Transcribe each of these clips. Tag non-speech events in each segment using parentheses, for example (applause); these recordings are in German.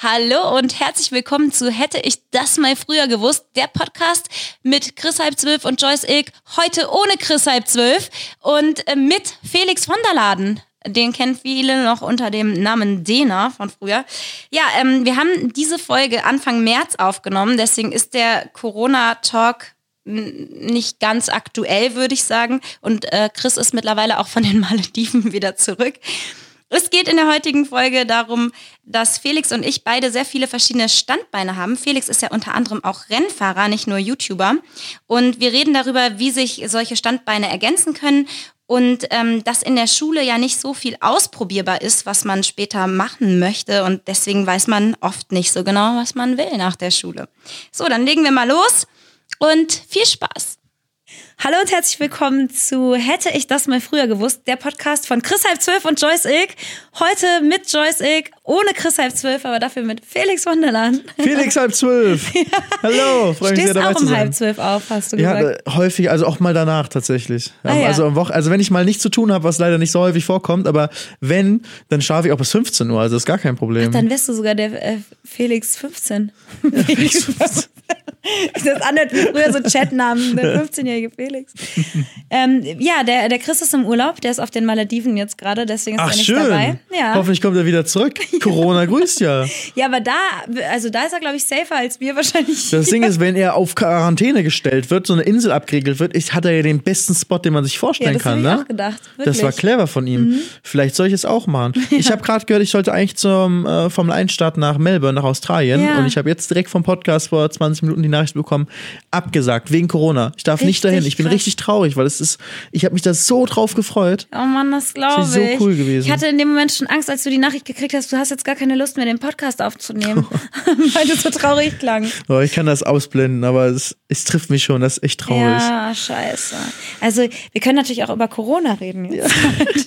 Hallo und herzlich willkommen zu Hätte ich das mal früher gewusst, der Podcast mit Chris halb zwölf und Joyce Ilk, heute ohne Chris halb zwölf und äh, mit Felix von der Laden. Den kennen viele noch unter dem Namen Dena von früher. Ja, ähm, wir haben diese Folge Anfang März aufgenommen, deswegen ist der Corona-Talk nicht ganz aktuell, würde ich sagen. Und äh, Chris ist mittlerweile auch von den Malediven (laughs) wieder zurück. Es geht in der heutigen Folge darum, dass Felix und ich beide sehr viele verschiedene Standbeine haben. Felix ist ja unter anderem auch Rennfahrer, nicht nur YouTuber. Und wir reden darüber, wie sich solche Standbeine ergänzen können und ähm, dass in der Schule ja nicht so viel ausprobierbar ist, was man später machen möchte. Und deswegen weiß man oft nicht so genau, was man will nach der Schule. So, dann legen wir mal los und viel Spaß. Hallo und herzlich willkommen zu Hätte ich das mal früher gewusst, der Podcast von Chris halb zwölf und Joyce Ilk. Heute mit Joyce Ilk, ohne Chris halb zwölf, aber dafür mit Felix Wunderland. Felix halb zwölf. (laughs) ja. Hallo, freue mich sehr dabei auch um halb zwölf auf, hast du gesagt. Ja, häufig, also auch mal danach tatsächlich. Ah, ja. also, Woche, also wenn ich mal nichts zu tun habe, was leider nicht so häufig vorkommt, aber wenn, dann schlafe ich auch bis 15 Uhr, also ist gar kein Problem. Ach, dann wärst du sogar der äh, Felix 15. (laughs) Felix 15. Das anhört wie früher so Chatnamen, der (laughs) 15-jährige Felix. ähm, ja, der, der Chris ist im Urlaub, der ist auf den Malediven jetzt gerade, deswegen ist Ach, er nicht schön. dabei. Ja. Hoffentlich kommt er wieder zurück. (laughs) Corona grüßt ja. Ja, aber da, also da ist er, glaube ich, safer als wir wahrscheinlich. Das Ding (laughs) ist, wenn er auf Quarantäne gestellt wird, so eine Insel abgeriegelt wird, ich, hat er ja den besten Spot, den man sich vorstellen ja, das kann. Ich ne? auch gedacht. Wirklich. Das war clever von ihm. Mhm. Vielleicht soll ich es auch machen. Ja. Ich habe gerade gehört, ich sollte eigentlich zum äh, Formel 1 Start nach Melbourne, nach Australien. Ja. Und ich habe jetzt direkt vom Podcast vor 20 Minuten die Nachricht bekommen, abgesagt, wegen Corona. Ich darf richtig nicht dahin. Ich bin krass. richtig traurig, weil es ist, ich habe mich da so drauf gefreut. Oh Mann, das glaube ich. Das ist so cool gewesen. Ich hatte in dem Moment schon Angst, als du die Nachricht gekriegt hast, du hast jetzt gar keine Lust mehr, den Podcast aufzunehmen, (laughs) (laughs) weil du so traurig klang. Oh, ich kann das ausblenden, aber es, es trifft mich schon, das ist echt traurig. Ja, scheiße. Also, wir können natürlich auch über Corona reden jetzt.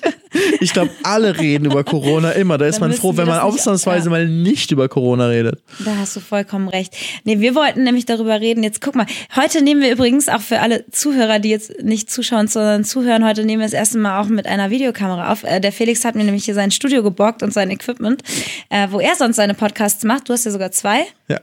Ja. (laughs) Ich glaube, alle reden über Corona immer. Da ist Dann man froh, wenn man ausnahmsweise ja. mal nicht über Corona redet. Da hast du vollkommen recht. Nee, wir wollten nämlich darüber reden. Jetzt guck mal, heute nehmen wir übrigens auch für alle Zuhörer, die jetzt nicht zuschauen, sondern zuhören, heute nehmen wir das erste Mal auch mit einer Videokamera auf. Äh, der Felix hat mir nämlich hier sein Studio geborgt und sein Equipment, äh, wo er sonst seine Podcasts macht. Du hast ja sogar zwei. Ja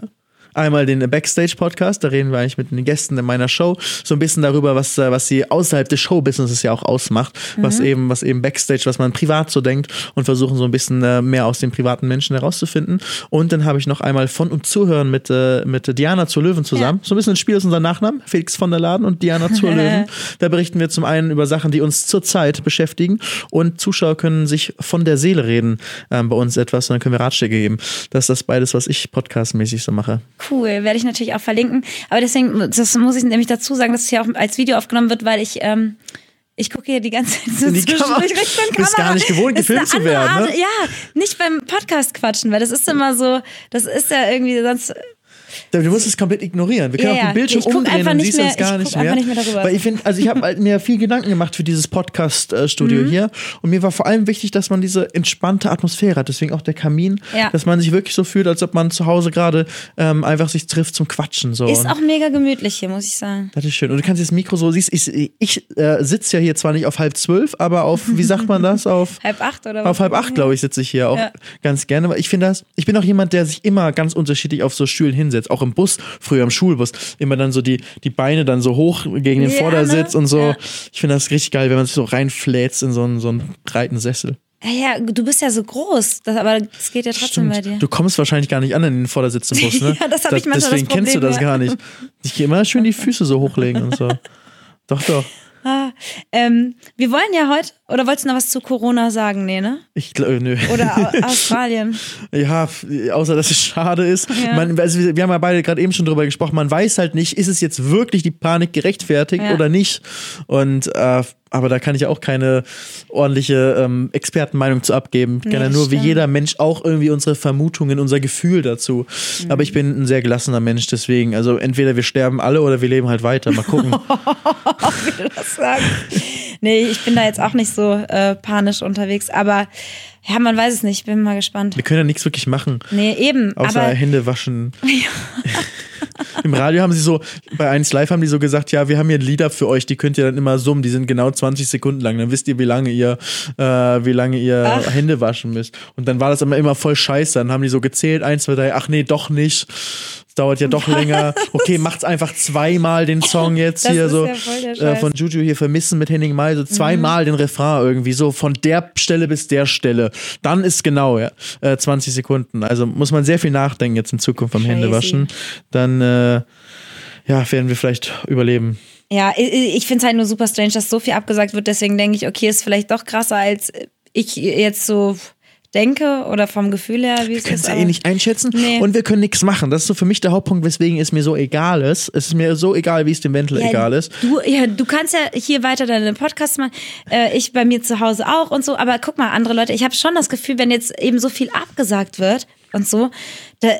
einmal den Backstage-Podcast, da reden wir eigentlich mit den Gästen in meiner Show so ein bisschen darüber, was, äh, was sie außerhalb des Showbusinesses ja auch ausmacht, mhm. was eben, was eben Backstage, was man privat so denkt und versuchen so ein bisschen äh, mehr aus den privaten Menschen herauszufinden. Und dann habe ich noch einmal von und zuhören mit, äh, mit Diana zur Löwen zusammen. Ja. So ein bisschen ein Spiel ist unser Nachnamen, Felix von der Laden und Diana zur (laughs) Löwen. Da berichten wir zum einen über Sachen, die uns zurzeit beschäftigen und Zuschauer können sich von der Seele reden äh, bei uns etwas und dann können wir Ratschläge geben. Das ist das beides, was ich podcastmäßig so mache cool. Werde ich natürlich auch verlinken. Aber deswegen, das muss ich nämlich dazu sagen, dass es hier auch als Video aufgenommen wird, weil ich. Ähm, ich gucke hier die ganze Zeit so die Kamera, (laughs) Richtung Kamera. bist gar nicht gewohnt, gefilmt zu werden. Ne? Ja, nicht beim Podcast quatschen, weil das ist immer so, das ist ja irgendwie sonst Du musst es komplett ignorieren. Wir können ja, auch den Bildschirm ja, umdrehen und siehst es gar nicht mehr. nicht mehr. darüber. Weil ich finde, also ich habe halt mir viel Gedanken gemacht für dieses Podcast-Studio mhm. hier. Und mir war vor allem wichtig, dass man diese entspannte Atmosphäre hat. Deswegen auch der Kamin, ja. dass man sich wirklich so fühlt, als ob man zu Hause gerade ähm, einfach sich trifft zum Quatschen. So. Ist auch mega gemütlich hier, muss ich sagen. Das ist schön. Und du kannst das Mikro so, siehst, ich, ich äh, sitze ja hier zwar nicht auf halb zwölf, aber auf, wie sagt man das? (laughs) Auf halb acht oder was? Auf halb acht, glaube ich, sitze ich hier auch ganz gerne. Weil ich finde das, ich bin auch jemand, der sich immer ganz unterschiedlich auf so Stühlen hinsetzt. Auch im Bus früher im Schulbus, immer dann so die, die Beine dann so hoch gegen den ja, Vordersitz ne? und so. Ja. Ich finde das richtig geil, wenn man sich so reinfläzt in so einen, so einen breiten Sessel. Ja, ja, du bist ja so groß, das, aber es geht ja trotzdem Stimmt. bei dir. Du kommst wahrscheinlich gar nicht an in den Vordersitz im Bus, ne? (laughs) ja, das habe ich manchmal Deswegen das Problem, kennst du das ja. gar nicht. Ich gehe immer schön die Füße so hochlegen und so. (laughs) Doch, doch. Ah, ähm, wir wollen ja heute, oder wolltest du noch was zu Corona sagen? Nee, ne? Ich glaube, nö. Oder (laughs) Australien. ja, außer dass es schade ist. Ja. Man, also wir, wir, haben ja beide gerade eben schon drüber gesprochen, man weiß halt nicht, ist es jetzt wirklich die Panik gerechtfertigt ja. oder nicht? Und äh, aber da kann ich auch keine ordentliche ähm, Expertenmeinung zu abgeben. Ich kann ja nur stimmt. wie jeder Mensch auch irgendwie unsere Vermutungen, unser Gefühl dazu. Mhm. Aber ich bin ein sehr gelassener Mensch, deswegen. Also entweder wir sterben alle oder wir leben halt weiter. Mal gucken. (laughs) wie du das sagst. Nee, ich bin da jetzt auch nicht so äh, panisch unterwegs, aber ja, man weiß es nicht. Bin mal gespannt. Wir können ja nichts wirklich machen. Nee, eben. Außer aber, Hände waschen. (laughs) (laughs) Im Radio haben sie so, bei 1 Live haben die so gesagt, ja, wir haben hier Lieder für euch, die könnt ihr dann immer summen, die sind genau 20 Sekunden lang. Dann wisst ihr, wie lange ihr, äh, wie lange ihr ach. Hände waschen müsst. Und dann war das immer, immer voll scheiße. Dann haben die so gezählt, 1, 2, 3, ach nee, doch nicht dauert ja doch (laughs) länger. Okay, macht's einfach zweimal den Song jetzt das hier so ja äh, von Juju hier vermissen mit Henning Mai, so zweimal mhm. den Refrain irgendwie so von der Stelle bis der Stelle. Dann ist genau ja äh, 20 Sekunden. Also muss man sehr viel nachdenken jetzt in Zukunft beim Händewaschen. Dann äh, ja, werden wir vielleicht überleben. Ja, ich, ich finde es halt nur super strange, dass so viel abgesagt wird. Deswegen denke ich, okay, ist vielleicht doch krasser, als ich jetzt so denke oder vom Gefühl her, wie es ist. Kannst du eh nicht einschätzen nee. und wir können nichts machen. Das ist so für mich der Hauptpunkt, weswegen es mir so egal ist. Es ist mir so egal, wie es dem Wendel ja, egal ist. Du, ja, du kannst ja hier weiter deine Podcasts machen. Äh, ich bei mir zu Hause auch und so. Aber guck mal, andere Leute, ich habe schon das Gefühl, wenn jetzt eben so viel abgesagt wird und so, da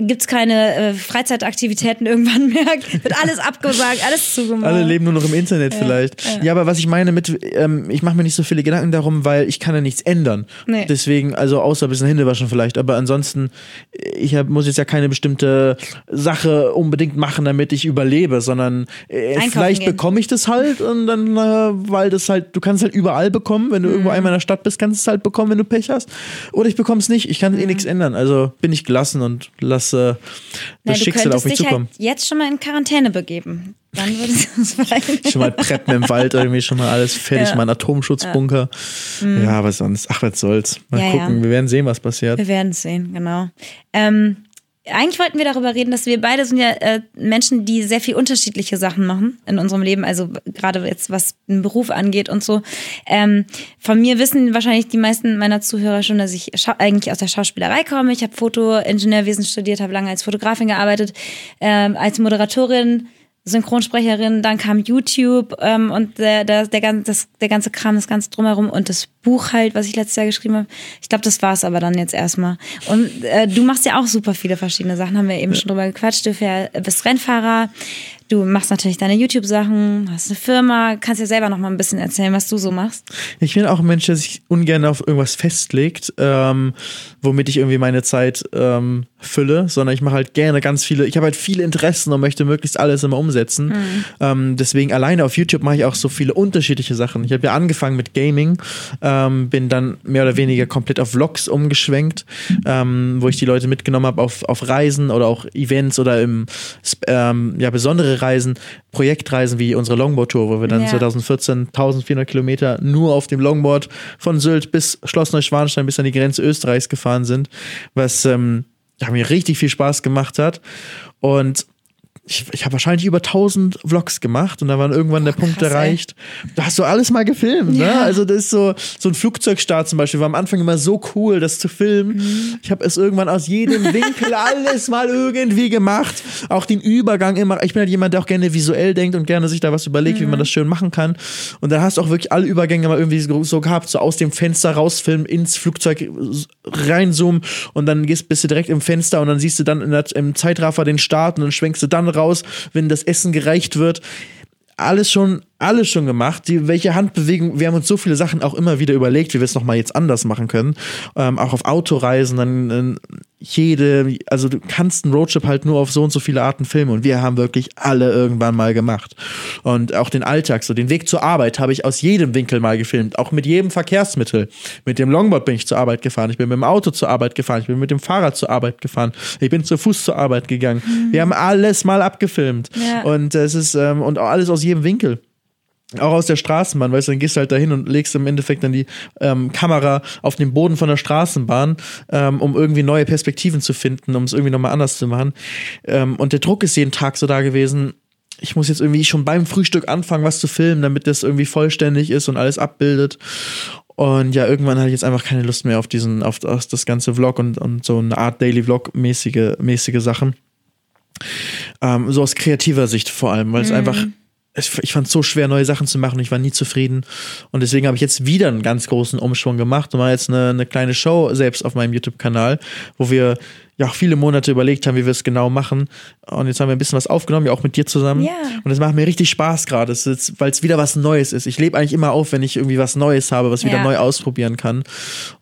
gibt es keine äh, Freizeitaktivitäten irgendwann mehr. (laughs) Wird alles abgesagt, alles zugemacht. Alle leben nur noch im Internet ja, vielleicht. Ja. ja. aber was ich meine mit, ähm, ich mache mir nicht so viele Gedanken darum, weil ich kann ja nichts ändern. Nee. Deswegen, also außer ein bisschen Hände waschen vielleicht, aber ansonsten, ich hab, muss jetzt ja keine bestimmte Sache unbedingt machen, damit ich überlebe, sondern äh, vielleicht bekomme ich das halt und dann, äh, weil das halt, du kannst halt überall bekommen, wenn du mhm. irgendwo einmal in der Stadt bist, kannst du es halt bekommen, wenn du Pech hast. Oder ich bekomme es nicht, ich kann mhm. eh nichts ändern. Also bin ich gelassen und lasse das ja, Schicksal auf mich zukommen. Halt jetzt schon mal in Quarantäne begeben. Dann würde es (laughs) vielleicht. schon mal preppen im Wald, irgendwie schon mal alles fertig, ja. mal Atomschutzbunker. Ja. Mhm. ja, aber sonst, ach, was soll's. Mal ja, gucken, wir werden sehen, was passiert. Wir werden sehen, genau. Ähm, eigentlich wollten wir darüber reden, dass wir beide sind ja äh, Menschen, die sehr viel unterschiedliche Sachen machen in unserem Leben, also gerade jetzt was einen Beruf angeht und so. Ähm, von mir wissen wahrscheinlich die meisten meiner Zuhörer schon, dass ich eigentlich aus der Schauspielerei komme. Ich habe Fotoingenieurwesen studiert, habe lange als Fotografin gearbeitet, ähm, als Moderatorin Synchronsprecherin, dann kam YouTube ähm, und der, der, der, ganze, das, der ganze Kram, das ganze Drumherum und das Buch halt, was ich letztes Jahr geschrieben habe. Ich glaube, das war es aber dann jetzt erstmal. Und äh, du machst ja auch super viele verschiedene Sachen, haben wir eben schon drüber gequatscht. Du bist Rennfahrer, Du machst natürlich deine YouTube-Sachen, hast eine Firma, kannst ja selber noch mal ein bisschen erzählen, was du so machst. Ich bin auch ein Mensch, der sich ungern auf irgendwas festlegt, ähm, womit ich irgendwie meine Zeit ähm, fülle, sondern ich mache halt gerne ganz viele, ich habe halt viele Interessen und möchte möglichst alles immer umsetzen. Mhm. Ähm, deswegen alleine auf YouTube mache ich auch so viele unterschiedliche Sachen. Ich habe ja angefangen mit Gaming, ähm, bin dann mehr oder weniger komplett auf Vlogs umgeschwenkt, ähm, wo ich die Leute mitgenommen habe auf, auf Reisen oder auch Events oder im ähm, ja, besondere Reisen, Projektreisen wie unsere Longboard-Tour, wo wir dann ja. 2014 1400 Kilometer nur auf dem Longboard von Sylt bis Schloss Neuschwanstein bis an die Grenze Österreichs gefahren sind, was ähm, ja, mir richtig viel Spaß gemacht hat. Und ich, ich habe wahrscheinlich über 1000 Vlogs gemacht und da war irgendwann der Punkt krass, erreicht. Ey. Da hast du alles mal gefilmt, ne? ja. ne? Also das ist so so ein Flugzeugstart zum Beispiel war am Anfang immer so cool, das zu filmen. Mhm. Ich habe es irgendwann aus jedem Winkel alles mal irgendwie gemacht, auch den Übergang immer. Ich bin halt jemand, der auch gerne visuell denkt und gerne sich da was überlegt, mhm. wie man mhm. das schön machen kann. Und dann hast du auch wirklich alle Übergänge mal irgendwie so gehabt, so aus dem Fenster rausfilmen, ins Flugzeug reinzoomen und dann gehst bist du direkt im Fenster und dann siehst du dann der, im Zeitraffer den Start und dann schwenkst du dann raus, wenn das Essen gereicht wird. Alles schon alles schon gemacht. Die, welche Handbewegung, wir haben uns so viele Sachen auch immer wieder überlegt, wie wir es nochmal jetzt anders machen können. Ähm, auch auf Autoreisen, dann äh, jede, also du kannst einen Roadtrip halt nur auf so und so viele Arten filmen und wir haben wirklich alle irgendwann mal gemacht. Und auch den Alltag, so den Weg zur Arbeit habe ich aus jedem Winkel mal gefilmt, auch mit jedem Verkehrsmittel. Mit dem Longboard bin ich zur Arbeit gefahren, ich bin mit dem Auto zur Arbeit gefahren, ich bin mit dem Fahrrad zur Arbeit gefahren, ich bin zu Fuß zur Arbeit gegangen. Mhm. Wir haben alles mal abgefilmt. Ja. Und es ist, ähm, und auch alles aus jedem Winkel auch aus der Straßenbahn, weißt du, dann gehst du halt dahin und legst im Endeffekt dann die ähm, Kamera auf den Boden von der Straßenbahn, ähm, um irgendwie neue Perspektiven zu finden, um es irgendwie nochmal anders zu machen. Ähm, und der Druck ist jeden Tag so da gewesen. Ich muss jetzt irgendwie schon beim Frühstück anfangen, was zu filmen, damit das irgendwie vollständig ist und alles abbildet. Und ja, irgendwann hatte ich jetzt einfach keine Lust mehr auf diesen, auf, auf das ganze Vlog und, und so eine Art Daily Vlog-mäßige mäßige Sachen. Ähm, so aus kreativer Sicht vor allem, weil es mhm. einfach ich fand es so schwer, neue Sachen zu machen. Ich war nie zufrieden. Und deswegen habe ich jetzt wieder einen ganz großen Umschwung gemacht und mal jetzt eine, eine kleine Show selbst auf meinem YouTube-Kanal, wo wir ja auch viele Monate überlegt haben, wie wir es genau machen. Und jetzt haben wir ein bisschen was aufgenommen, ja auch mit dir zusammen. Ja. Und es macht mir richtig Spaß gerade, weil es wieder was Neues ist. Ich lebe eigentlich immer auf, wenn ich irgendwie was Neues habe, was ich wieder Ja. neu ausprobieren kann.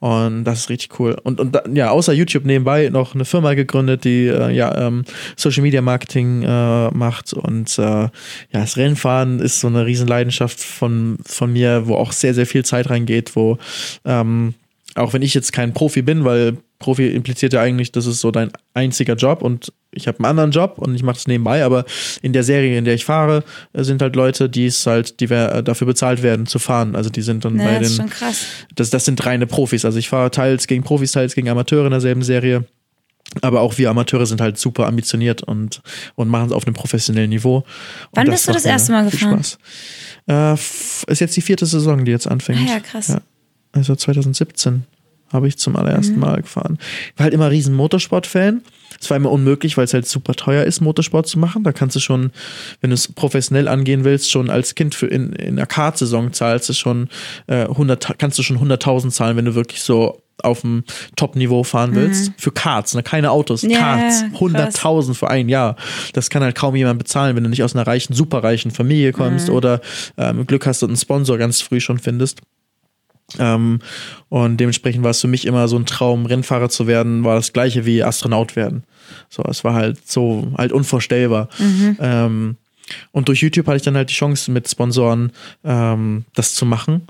Und das ist richtig cool. Und, und ja, außer YouTube nebenbei noch eine Firma gegründet, die äh, ja ähm, Social Media Marketing äh, macht. Und äh, ja, das Rennfahren ist so eine Riesenleidenschaft von, von mir, wo auch sehr, sehr viel Zeit reingeht, wo ähm, auch wenn ich jetzt kein Profi bin, weil Profi impliziert ja eigentlich, das ist so dein einziger Job und ich habe einen anderen Job und ich mache es nebenbei, aber in der Serie, in der ich fahre, äh, sind halt Leute, die es halt, die äh, dafür bezahlt werden zu fahren. Also die sind dann Ne, bei das ist den, schon krass. das, das sind reine Profis. Also ich fahre teils gegen Profis, teils gegen Amateure in derselben Serie. Aber auch wir Amateure sind halt super ambitioniert und, und machen es auf einem professionellen Niveau. Wann bist du das erste Mal gefahren? Spaß. Äh, ist jetzt die vierte Saison, die jetzt anfängt. Ah ja, krass. Ja. Also 2017 habe ich zum allerersten Mhm. Mal gefahren. Ich war halt immer riesen Motorsport-Fan. Es war immer unmöglich, weil es halt super teuer ist, Motorsport zu machen. Da kannst du schon, wenn du es professionell angehen willst, schon als Kind für in, in der Kart-Saison zahlst du schon äh, 100, kannst du schon 100.000 zahlen, wenn du wirklich so auf dem Top-Niveau fahren willst. Für Karts, ne? keine Autos, Mhm. Ja, Karts. ja, krass. 100.000 für ein Jahr. Das kann halt kaum jemand bezahlen, wenn du nicht aus einer reichen, superreichen Familie kommst Mhm. oder ähm, Glück hast und einen Sponsor ganz früh schon findest. Ähm, und dementsprechend war es für mich immer so ein Traum, Rennfahrer zu werden, war das gleiche wie Astronaut werden. So, es war halt so halt unvorstellbar. Ähm, und durch YouTube hatte ich dann halt die Chance mit Sponsoren ähm, das zu machen.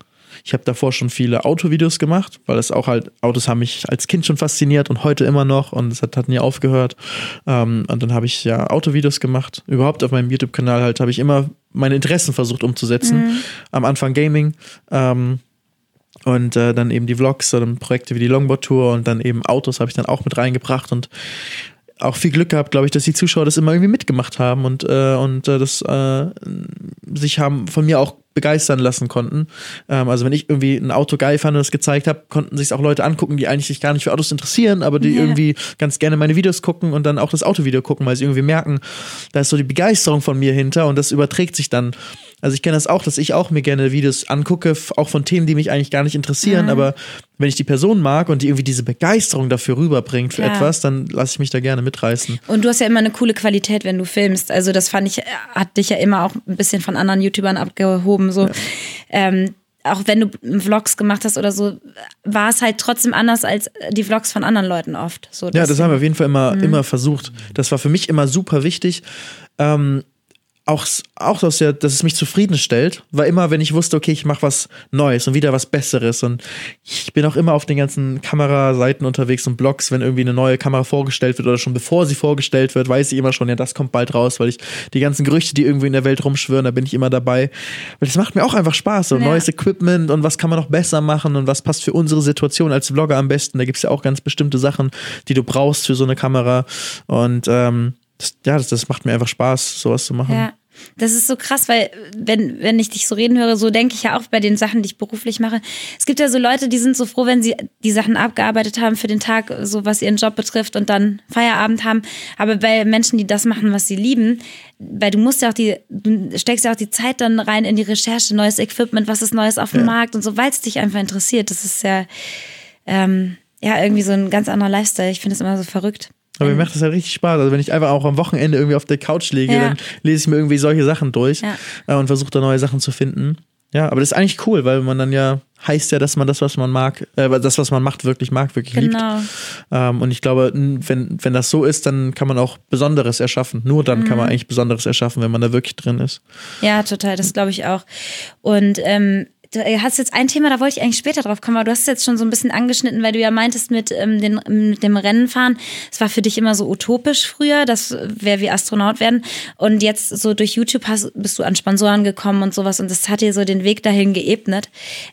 Ich habe davor schon viele Autovideos gemacht, weil es auch halt, Autos haben mich als Kind schon fasziniert und heute immer noch und es hat, hat nie aufgehört. Ähm, und dann habe ich ja Autovideos gemacht. Überhaupt auf meinem YouTube-Kanal halt habe ich immer meine Interessen versucht umzusetzen. Am Anfang Gaming, ähm, und äh, dann eben die Vlogs, dann Projekte wie die Longboard Tour und dann eben Autos habe ich dann auch mit reingebracht und auch viel Glück gehabt, glaube ich, dass die Zuschauer das immer irgendwie mitgemacht haben und, äh, und äh, das äh, sich haben von mir auch begeistern lassen konnten. Ähm, also wenn ich irgendwie ein Auto geil fand und das gezeigt habe, konnten sich auch Leute angucken, die eigentlich sich gar nicht für Autos interessieren, aber die Ja. irgendwie ganz gerne meine Videos gucken und dann auch das Autovideo gucken, weil sie irgendwie merken, da ist so die Begeisterung von mir hinter und das überträgt sich dann. Also ich kenne das auch, dass ich auch mir gerne Videos angucke, auch von Themen, die mich eigentlich gar nicht interessieren, aber wenn ich die Person mag und die irgendwie diese Begeisterung dafür rüberbringt für Ja. etwas, dann lasse ich mich da gerne mitreißen. Und du hast ja immer eine coole Qualität, wenn du filmst. Also das fand ich, hat dich ja immer auch ein bisschen von anderen YouTubern abgehoben. So. Ähm, auch wenn du Vlogs gemacht hast oder so, war es halt trotzdem anders als die Vlogs von anderen Leuten oft. So, Ja, das haben wir auf jeden Fall immer, Mhm. immer versucht. Das war für mich immer super wichtig. Ähm, auch, auch dass, ja, dass es mich zufriedenstellt, war immer, wenn ich wusste, okay, ich mache was Neues und wieder was Besseres. Und ich bin auch immer auf den ganzen Kameraseiten unterwegs und Blogs, wenn irgendwie eine neue Kamera vorgestellt wird oder schon bevor sie vorgestellt wird, weiß ich immer schon, ja, das kommt bald raus, weil ich die ganzen Gerüchte, die irgendwie in der Welt rumschwören, da bin ich immer dabei. Weil das macht mir auch einfach Spaß. So Ja. neues Equipment und was kann man noch besser machen und was passt für unsere Situation als Vlogger am besten. Da gibt es ja auch ganz bestimmte Sachen, die du brauchst für so eine Kamera. Und ähm, das, ja, das, das macht mir einfach Spaß, sowas zu machen. Ja. Das ist so krass, weil wenn, wenn ich dich so reden höre, so denke ich ja auch bei den Sachen, die ich beruflich mache. Es gibt ja so Leute, die sind so froh, wenn sie die Sachen abgearbeitet haben für den Tag, so was ihren Job betrifft und dann Feierabend haben. Aber bei Menschen, die das machen, was sie lieben, weil du musst ja auch die, du steckst ja auch die Zeit dann rein in die Recherche, neues Equipment, was ist Neues auf dem Markt und so, weil es dich einfach interessiert. Das ist ja, ähm, ja irgendwie so ein ganz anderer Lifestyle. Ich finde es immer so verrückt. Aber mir macht das halt richtig Spaß. Also wenn ich einfach auch am Wochenende irgendwie auf der Couch liege, Ja. dann lese ich mir irgendwie solche Sachen durch Ja. äh, und versuche da neue Sachen zu finden. Ja, aber das ist eigentlich cool, weil man dann ja heißt ja, dass man das, was man mag, äh, das, was man macht, wirklich mag, wirklich Genau. liebt. Ähm, und ich glaube, wenn, wenn das so ist, dann kann man auch Besonderes erschaffen. Nur dann kann Mhm. man eigentlich Besonderes erschaffen, wenn man da wirklich drin ist. Ja, total, das glaube ich auch. Und ähm, du hast jetzt ein Thema, da wollte ich eigentlich später drauf kommen, aber du hast es jetzt schon so ein bisschen angeschnitten, weil du ja meintest mit, ähm, den, mit dem Rennenfahren, es war für dich immer so utopisch früher, das wäre wie Astronaut werden. Und jetzt so durch YouTube hast, bist du an Sponsoren gekommen und sowas und das hat dir so den Weg dahin geebnet.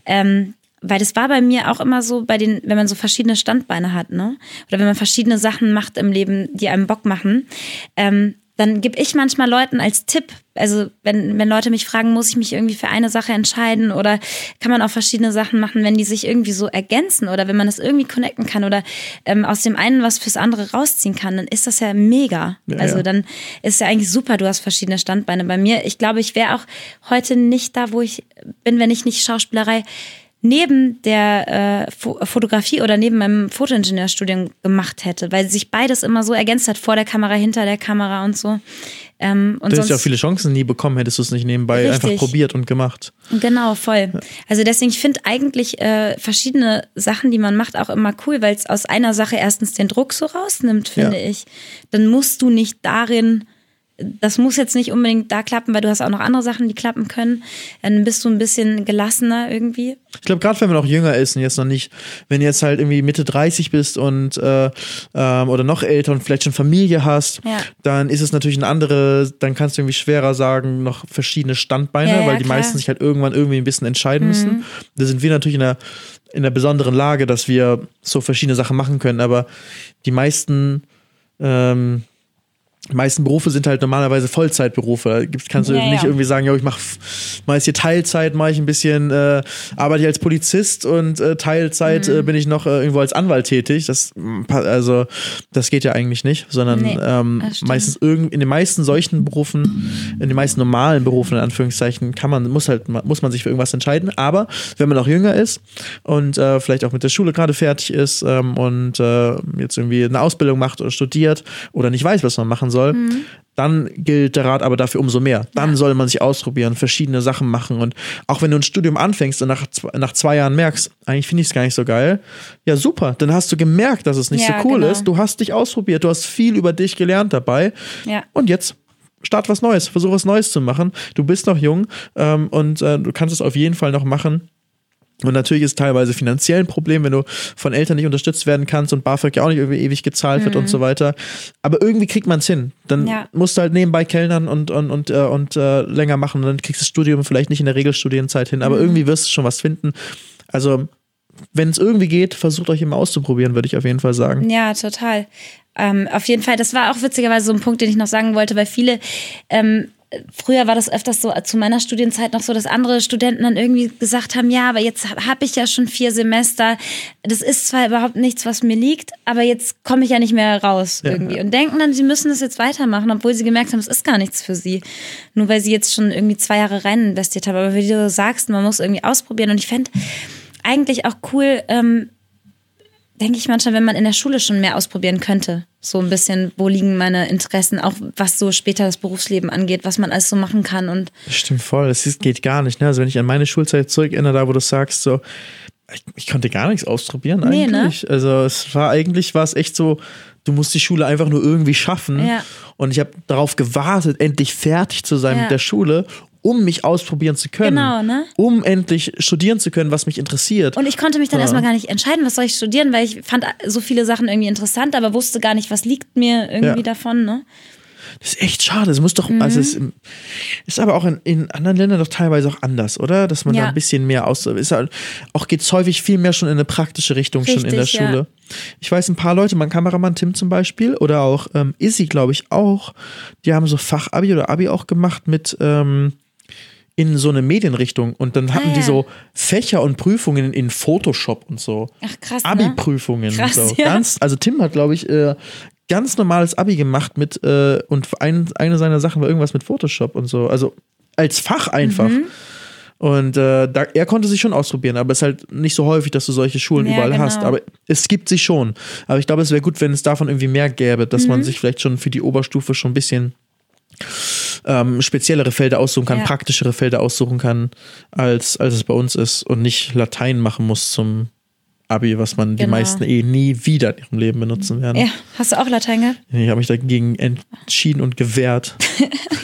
Ähm, weil das war bei mir auch immer so, bei den, wenn man so verschiedene Standbeine hat, ne? Oder wenn man verschiedene Sachen macht im Leben, die einem Bock machen, ähm, dann gebe ich manchmal Leuten als Tipp, also wenn, wenn Leute mich fragen, muss ich mich irgendwie für eine Sache entscheiden oder kann man auch verschiedene Sachen machen, wenn die sich irgendwie so ergänzen oder wenn man das irgendwie connecten kann oder ähm, aus dem einen was fürs andere rausziehen kann, dann ist das ja mega. Ja, also ja. dann ist ja eigentlich super, du hast verschiedene Standbeine. Bei mir, ich glaube, ich wäre auch heute nicht da, wo ich bin, wenn ich nicht Schauspielerei neben der äh, Fo Fotografie oder neben meinem Fotoingenieurstudium gemacht hätte, weil sich beides immer so ergänzt hat, vor der Kamera, hinter der Kamera und so. Ähm, und Du hättest ja auch viele Chancen nie bekommen, hättest du es nicht nebenbei Richtig. einfach probiert und gemacht. Genau, voll. Also deswegen, ich finde eigentlich äh, verschiedene Sachen, die man macht, auch immer cool, weil es aus einer Sache erstens den Druck so rausnimmt, finde Ja. ich. Dann musst du nicht darin, das muss jetzt nicht unbedingt da klappen, weil du hast auch noch andere Sachen, die klappen können. Dann bist du ein bisschen gelassener irgendwie. Ich glaube, gerade wenn man auch jünger ist und jetzt noch nicht, wenn du jetzt halt irgendwie Mitte 30 bist und äh, ähm, oder noch älter und vielleicht schon Familie hast, Ja. dann ist es natürlich eine andere, dann kannst du irgendwie schwerer sagen, noch verschiedene Standbeine, Ja, ja, weil die klar. Mhm. meisten sich halt irgendwann irgendwie ein bisschen entscheiden müssen. Da sind wir natürlich in einer, in einer besonderen Lage, dass wir so verschiedene Sachen machen können, aber die meisten ähm, die meisten Berufe sind halt normalerweise Vollzeitberufe. Da gibt's, kannst du Ja, nicht ja. irgendwie sagen, ja, ich mache jetzt hier Teilzeit, mache ich ein bisschen, äh, arbeite ich als Polizist und äh, Teilzeit Mhm. äh, bin ich noch äh, irgendwo als Anwalt tätig. Das mm, also das geht ja eigentlich nicht, sondern Nee, ähm, meistens irgend in den meisten solchen Berufen, in den meisten normalen Berufen in Anführungszeichen, kann man muss halt muss man sich für irgendwas entscheiden. Aber wenn man noch jünger ist und äh, vielleicht auch mit der Schule gerade fertig ist ähm, und äh, jetzt irgendwie eine Ausbildung macht oder studiert oder nicht weiß, was man machen soll, Mhm. dann gilt der Rat aber dafür umso mehr. Dann soll man sich ausprobieren, verschiedene Sachen machen. Und auch wenn du ein Studium anfängst und nach, zwei- nach zwei Jahren merkst, eigentlich finde ich es gar nicht so geil, ja super, dann hast du gemerkt, dass es nicht Ja, so cool genau. ist. Du hast dich ausprobiert, du hast viel über dich gelernt dabei. Ja. Und jetzt start was Neues, versuch was Neues zu machen. Du bist noch jung ähm, und äh, du kannst es auf jeden Fall noch machen. Und natürlich ist es teilweise finanziell ein Problem, wenn du von Eltern nicht unterstützt werden kannst und BAföG ja auch nicht irgendwie ewig gezahlt wird und so weiter. Aber irgendwie kriegt man es hin. Dann Ja. musst du halt nebenbei kellnern und, und, und, äh, und äh, länger machen. Und dann kriegst du das Studium vielleicht nicht in der Regelstudienzeit hin, aber irgendwie wirst du schon was finden. Also, wenn es irgendwie geht, versucht euch immer auszuprobieren, würde ich auf jeden Fall sagen. Ja, total. Ähm, auf jeden Fall, das war auch witzigerweise so ein Punkt, den ich noch sagen wollte, weil viele, ähm, früher war das öfters so, zu meiner Studienzeit noch so, dass andere Studenten dann irgendwie gesagt haben, ja, aber jetzt habe hab ich ja schon vier Semester, das ist zwar überhaupt nichts, was mir liegt, aber jetzt komme ich ja nicht mehr raus Ja. irgendwie und denken dann, sie müssen das jetzt weitermachen, obwohl sie gemerkt haben, es ist gar nichts für sie. Nur weil sie jetzt schon irgendwie zwei Jahre rein investiert haben. Aber wie du sagst, man muss irgendwie ausprobieren und ich fände eigentlich auch cool, ähm, denke ich manchmal, wenn man in der Schule schon mehr ausprobieren könnte. So ein bisschen, wo liegen meine Interessen, auch was so später das Berufsleben angeht, was man alles so machen kann. Und stimmt voll. Das ist, geht gar nicht. Ne? Also wenn ich an meine Schulzeit zurückerinnere, da wo du sagst, so, ich, ich konnte gar nichts ausprobieren Nee, ne? eigentlich. Also es war eigentlich war es echt so, du musst die Schule einfach nur irgendwie schaffen. Ja. Und ich habe darauf gewartet, endlich fertig zu sein Ja. mit der Schule, um mich ausprobieren zu können. Genau, ne? Um endlich studieren zu können, was mich interessiert. Und ich konnte mich dann Ja. erstmal gar nicht entscheiden, was soll ich studieren, weil ich fand so viele Sachen irgendwie interessant, aber wusste gar nicht, was liegt mir irgendwie Ja. davon, ne? Das ist echt schade. Es muss doch, also es Mhm. ist aber auch in, in anderen Ländern doch teilweise auch anders, oder? Dass man da Ja. ein bisschen mehr aus, ist halt, auch geht's häufig viel mehr schon in eine praktische Richtung schon in der Richtig, ja. Schule. Ich weiß ein paar Leute, mein Kameramann Tim zum Beispiel oder auch ähm, Izzy, glaube ich auch, die haben so Fachabi oder Abi auch gemacht mit ähm, in so eine Medienrichtung und dann hatten Ah, die ja. so Fächer und Prüfungen in Photoshop und so. Ach krass, ne? Abi-Prüfungen. Krass, so. ja. Ganz, also Tim hat, glaube ich, äh, ganz normales Abi gemacht mit äh, und ein, eine seiner Sachen war irgendwas mit Photoshop und so. Also als Fach einfach. Mhm. Und äh, da, er konnte sich schon ausprobieren, aber es ist halt nicht so häufig, dass du solche Schulen Ja, überall genau. hast. Aber es gibt sie schon. Aber ich glaube, es wäre gut, wenn es davon irgendwie mehr gäbe, dass Mhm. man sich vielleicht schon für die Oberstufe schon ein bisschen ähm, speziellere Felder aussuchen kann, Ja. praktischere Felder aussuchen kann, als, als es bei uns ist und nicht Latein machen muss zum Abi, was man die Genau. meisten eh nie wieder in ihrem Leben benutzen werden. Ja, hast du auch Latein gehabt? Ich habe mich dagegen entschieden und gewehrt. (laughs)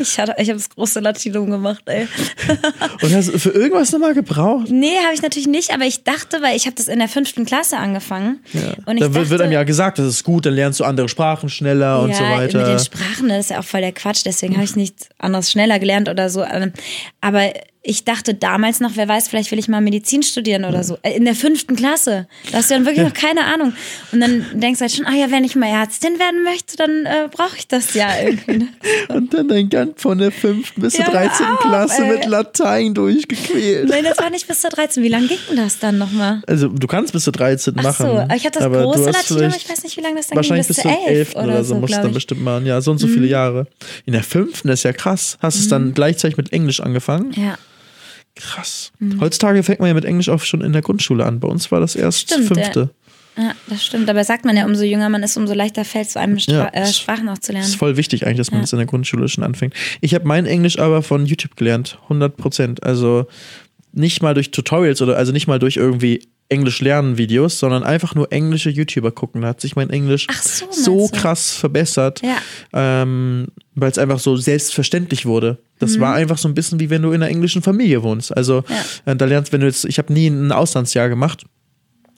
Ich, hatte- ich habe das große Latinum gemacht, ey. (laughs) Und hast du für irgendwas nochmal gebraucht? Nee, habe ich natürlich nicht, aber ich dachte, weil ich habe das in der fünften Klasse angefangen. Und ich da wird, wird einem ja gesagt, das ist gut, dann lernst du andere Sprachen schneller und ja, so Mit weiter. den Sprachen, das ist ja auch voll der Quatsch, deswegen habe ich nichts anderes schneller gelernt oder so. Ähm, Aber ich dachte damals noch, wer weiß, vielleicht will ich mal Medizin studieren oder so. Äh, In der fünften Klasse. Da hast du dann wirklich noch keine Ahnung. Und dann denkst du halt schon, ah ja, wenn ich mal Ärztin werden möchte, dann äh, brauche ich das ja irgendwie. ne? (laughs) Und dann dein ganz von der fünften bis zur Ja, 13. hör auf, Klasse ey. mit Latein durchgequält. Nein, das war nicht bis zur 13. Wie lange ging denn das dann nochmal? Also du kannst bis zur 13 Ach machen. so, aber ich hatte das aber große Latinum, vielleicht- ich weiß nicht, wie lange das dann Wahrscheinlich ging, bis bis zur zur 11. 11 oder so musst du dann. Mhm. bestimmt machen. Ja, so und so viele Jahre. In der fünften, das ist ja krass. Hast du es dann gleichzeitig mit Englisch angefangen? Ja. Krass. Heutzutage fängt man ja mit Englisch auch schon in der Grundschule an. Bei uns war das erst Stimmt, fünfte. Ja, das stimmt. Dabei sagt man ja, umso jünger man ist, umso leichter fällt es einem, Stra Ja. äh, Sprachen auch zu Das ist lernen. voll wichtig eigentlich, dass man Ja. das in der Grundschule schon anfängt. Ich habe mein Englisch aber von YouTube gelernt, 100 Prozent. Also nicht mal durch Tutorials oder also nicht mal durch irgendwie Englisch lernen Videos, sondern einfach nur englische YouTuber gucken. Da hat sich mein Englisch so, so krass verbessert, Ja. ähm, weil es einfach so selbstverständlich wurde. Das Mhm. war einfach so ein bisschen wie wenn du in einer englischen Familie wohnst. Also Ja. äh, da lernst, wenn du jetzt, ich habe nie ein Auslandsjahr gemacht.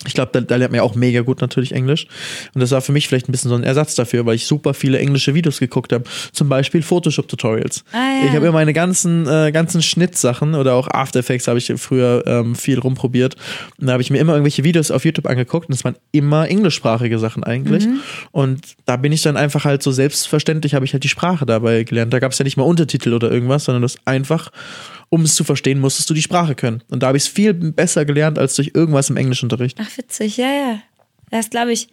Ich glaube, da, da lernt man ja auch mega gut natürlich Englisch. Und das war für mich vielleicht ein bisschen so ein Ersatz dafür, weil ich super viele englische Videos geguckt habe. Zum Beispiel Photoshop-Tutorials. Ah, ja. Ich habe immer meine ganzen, äh, ganzen Schnittsachen oder auch After Effects habe ich früher ähm, viel rumprobiert. Und da habe ich mir immer irgendwelche Videos auf YouTube angeguckt und es waren immer englischsprachige Sachen eigentlich. Mhm. Und da bin ich dann einfach halt so selbstverständlich, habe ich halt die Sprache dabei gelernt. Da gab es ja nicht mal Untertitel oder irgendwas, sondern das einfach, um es zu verstehen, musstest du die Sprache können. Und da habe ich es viel besser gelernt als durch irgendwas im Englischunterricht. Ach, witzig, ja, ja. Das glaube ich.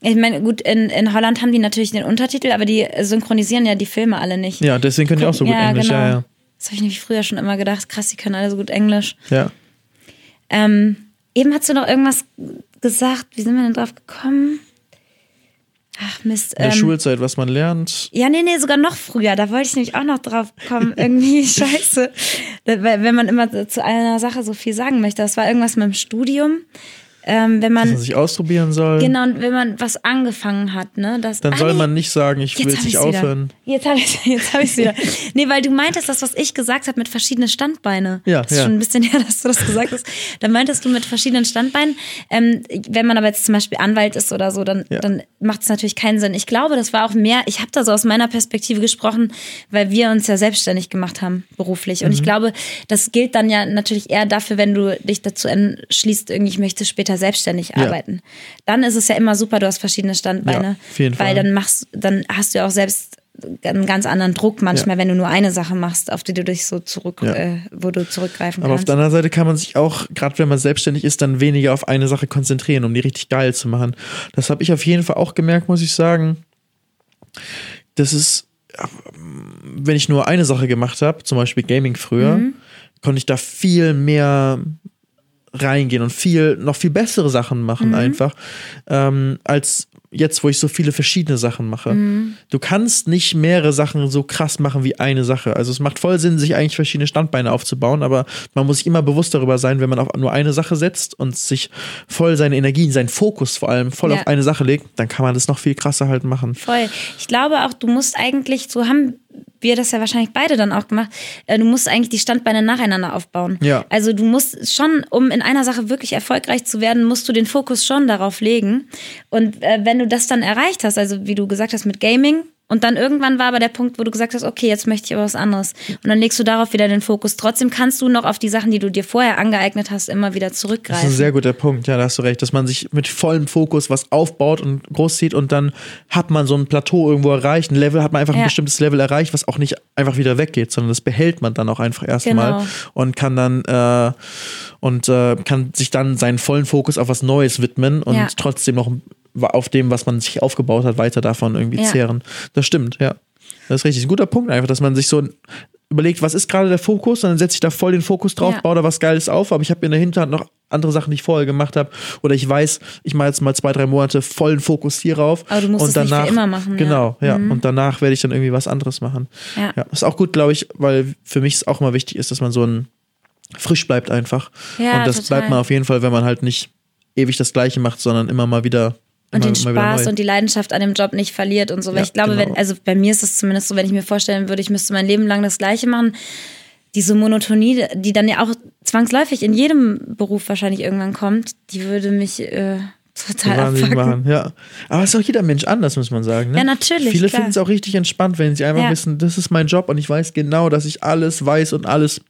Ich meine, gut, in, in Holland haben die natürlich den Untertitel, aber die synchronisieren ja die Filme alle nicht. Ja, deswegen können die auch so gut ja, Englisch. Genau. Ja, ja. Das habe ich nämlich früher schon immer gedacht. Krass, die können alle so gut Englisch. ja. Ähm, eben hast du noch irgendwas gesagt. Wie sind wir denn drauf gekommen? Ach, Mist. In der ähm, Schulzeit, was man lernt. Ja, nee, nee, sogar noch früher. Da wollte ich nämlich auch noch drauf kommen. (laughs) Irgendwie scheiße. Wenn man immer zu einer Sache so viel sagen möchte. Das war irgendwas mit dem Studium. Ähm, wenn dass man man, sich ausprobieren soll. genau, und wenn man was angefangen hat, ne? Das, Dann soll nee, man nicht sagen, ich will nicht wieder. aufhören. Jetzt habe ich (laughs) jetzt hab ich's wieder. Nee, weil du meintest das, was ich gesagt habe mit verschiedenen Standbeine. Ja, Das ist ja. schon ein bisschen (laughs) her, dass du das gesagt hast. Da meintest du mit verschiedenen Standbeinen. Ähm, wenn man aber jetzt zum Beispiel Anwalt ist oder so, dann, Ja. dann macht es natürlich keinen Sinn. Ich glaube, das war auch mehr, ich habe da so aus meiner Perspektive gesprochen, weil wir uns ja selbstständig gemacht haben, beruflich. Und ich Mhm. glaube, das gilt dann ja natürlich eher dafür, wenn du dich dazu entschließt, irgendwie, ich möchte später selbstständig Ja. arbeiten. Dann ist es ja immer super, du hast verschiedene Standbeine. Ja, auf jeden weil Fall. dann machst, dann hast du ja auch selbst einen ganz anderen Druck manchmal, Ja. wenn du nur eine Sache machst, auf die du dich so zurück, Ja. äh, wo du zurückgreifen Aber auf kannst. der anderen Seite kann man sich auch, gerade wenn man selbstständig ist, dann weniger auf eine Sache konzentrieren, um die richtig geil zu machen. Das habe ich auf jeden Fall auch gemerkt, muss ich sagen. Das ist, wenn ich nur eine Sache gemacht habe, zum Beispiel Gaming früher, Mhm. konnte ich da viel mehr reingehen und viel, noch viel bessere Sachen machen Mhm. einfach, ähm, als jetzt, wo ich so viele verschiedene Sachen mache. Mhm. Du kannst nicht mehrere Sachen so krass machen wie eine Sache. Also es macht voll Sinn, sich eigentlich verschiedene Standbeine aufzubauen, aber man muss sich immer bewusst darüber sein, wenn man auf nur eine Sache setzt und sich voll seine Energien, seinen Fokus vor allem voll Ja. auf eine Sache legt, dann kann man das noch viel krasser halt machen. Voll. Ich glaube auch, du musst eigentlich, so haben wir das ja wahrscheinlich beide dann auch gemacht, äh, du musst eigentlich die Standbeine nacheinander aufbauen. Ja. Also du musst schon, um in einer Sache wirklich erfolgreich zu werden, musst du den Fokus schon darauf legen. Und äh, wenn du das dann erreicht hast, also wie du gesagt hast mit Gaming, und dann irgendwann war aber der Punkt, wo du gesagt hast, okay, jetzt möchte ich aber was anderes. Und dann legst du darauf wieder den Fokus. Trotzdem kannst du noch auf die Sachen, die du dir vorher angeeignet hast, immer wieder Das ist ein zurückgreifen. sehr guter Punkt, ja, da hast du recht, dass man sich mit vollem Fokus was aufbaut und groß zieht und dann hat man so ein Plateau irgendwo erreicht, ein Level, hat man einfach ein Ja. bestimmtes Level erreicht, was auch nicht einfach wieder weggeht, sondern das behält man dann auch einfach erstmal Genau. und kann dann äh, und äh, kann sich dann seinen vollen Fokus auf was Neues widmen und Ja. trotzdem noch auf dem, was man sich aufgebaut hat, weiter davon irgendwie Ja. zehren. Das stimmt, ja. Das ist richtig. Ein guter Punkt einfach, dass man sich so überlegt, was ist gerade der Fokus, und dann setze ich da voll den Fokus drauf, Ja. baue da was Geiles auf, aber ich habe in der Hinterhand noch andere Sachen, die ich vorher gemacht habe. Oder ich weiß, ich mache jetzt mal zwei, drei Monate vollen Fokus hierauf. Aber du musst und es nicht für danach, immer machen, ja. Genau, ja. Und danach werde ich dann irgendwie was anderes machen. Ja. ja. Ist auch gut, glaube ich, weil für mich es auch mal wichtig ist, dass man so ein frisch bleibt einfach. Ja, und das total. bleibt man auf jeden Fall, wenn man halt nicht ewig das Gleiche macht, sondern immer mal wieder. Und den mal wieder Spaß und die Leidenschaft an dem Job nicht verliert und so. Weil Ja, ich glaube, genau. wenn, also bei mir ist es zumindest so, wenn ich mir vorstellen würde, ich müsste mein Leben lang das Gleiche machen, diese Monotonie, die dann ja auch zwangsläufig in jedem Beruf wahrscheinlich irgendwann kommt, die würde mich äh, total abfucken. machen, ja. Aber es ist auch jeder Mensch anders, muss man sagen. Ne? Ja, natürlich, Viele finden es auch richtig entspannt, wenn sie einfach Ja. wissen, das ist mein Job und ich weiß genau, dass ich alles weiß und alles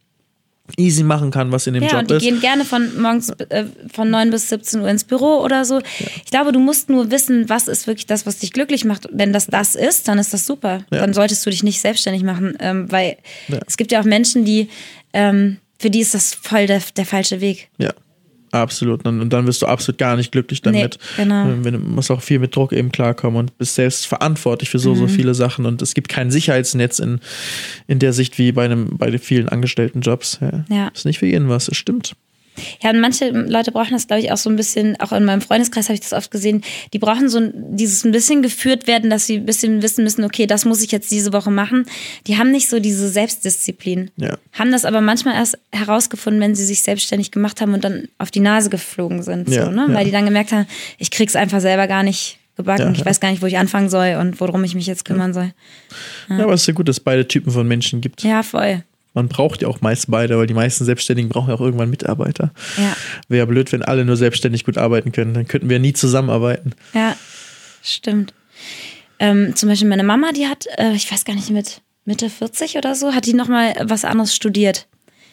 easy machen kann, was in dem Ja, Job und die ist. gehen gerne von morgens äh, von 9 bis 17 Uhr ins Büro oder so. Ich glaube, du musst nur wissen, was ist wirklich das, was dich glücklich macht. Wenn das das ist, dann ist das super. Ja. Dann solltest du dich nicht selbstständig machen, ähm, weil Ja. es gibt ja auch Menschen, die ähm, für die ist das voll der, der falsche Weg. Ja, Absolut. Und, dann wirst du absolut gar nicht glücklich damit. Nee, genau. Ähm, Wenn, du musst auch viel mit Druck eben klarkommen und bist selbst verantwortlich für so, Mhm. so viele Sachen. Und es gibt kein Sicherheitsnetz in, in der Sicht wie bei einem, bei den vielen Angestelltenjobs. Ja. Ja. Ist nicht für jeden was, das stimmt. Ja, und manche Leute brauchen das, glaube ich, auch so ein bisschen, auch in meinem Freundeskreis habe ich das oft gesehen, die brauchen so ein, dieses ein bisschen geführt werden, dass sie ein bisschen wissen müssen, okay, das muss ich jetzt diese Woche machen. Die haben nicht so diese Selbstdisziplin. Ja. Haben das aber manchmal erst herausgefunden, wenn sie sich selbstständig gemacht haben und dann auf die Nase geflogen sind. Ja, so, ne? ja. Weil die dann gemerkt haben, ich krieg's einfach selber gar nicht gebacken. Ja, ich ja. weiß gar nicht, wo ich anfangen soll und worum ich mich jetzt kümmern soll. Ja. aber es ist ja gut, dass es beide Typen von Menschen gibt. Ja, voll. Man braucht ja auch meist beide, weil die meisten Selbstständigen brauchen ja auch irgendwann Mitarbeiter. Ja. Wäre blöd, wenn alle nur selbstständig gut arbeiten können. Dann könnten wir nie zusammenarbeiten. Ja, stimmt. Ähm, zum Beispiel meine Mama, die hat, äh, ich weiß gar nicht, mit Mitte 40 oder so, hat die nochmal was anderes studiert.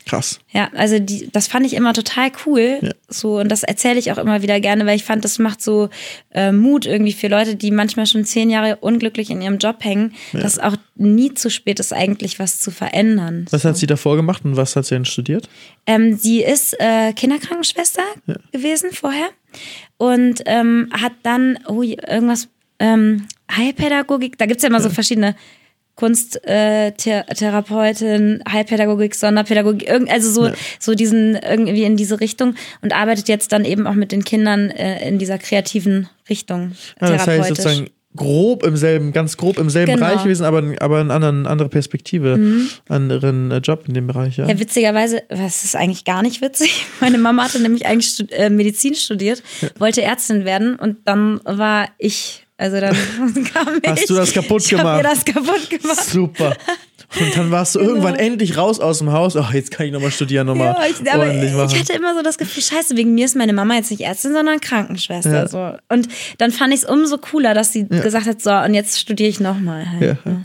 Krass. Ja, also die, das fand ich immer total cool. Ja. So, und das erzähle ich auch immer wieder gerne, weil ich fand, das macht so äh, Mut irgendwie für Leute, die manchmal schon zehn Jahre unglücklich in ihrem Job hängen, dass auch nie zu spät ist, eigentlich was zu verändern. Was hat sie davor gemacht und was hat sie denn studiert? Ähm, sie ist äh, Kinderkrankenschwester gewesen vorher und ähm, hat dann oh, irgendwas, ähm, Heilpädagogik, da gibt es ja immer so verschiedene Kunsttherapeutin, Heilpädagogik, Sonderpädagogik, irgend, also so, so diesen irgendwie in diese Richtung und arbeitet jetzt dann eben auch mit den Kindern äh, in dieser kreativen Richtung. Ja, das heißt therapeutisch. sozusagen grob im selben, ganz grob im selben Genau. Mhm. Bereich gewesen, aber, aber eine anderen, andere Perspektive, anderen äh, Job in dem Bereich, ja. Ja, witzigerweise, was ist eigentlich gar nicht witzig? (laughs) Meine Mama hatte nämlich eigentlich stud äh, Medizin studiert, wollte Ärztin werden und dann war ich, also dann (laughs) kam ich. Hast du das kaputt ich gemacht? mir das kaputt gemacht. Super. (laughs) Und dann warst du irgendwann endlich raus aus dem Haus. Ach, jetzt kann ich nochmal studieren, nochmal Ja, ich, aber ordentlich machen. ich hatte immer so das Gefühl, scheiße, wegen mir ist meine Mama jetzt nicht Ärztin, sondern Krankenschwester. Ja. So. Und dann fand ich es umso cooler, dass sie gesagt hat, so, und jetzt studiere ich nochmal. Halt. ja, ja.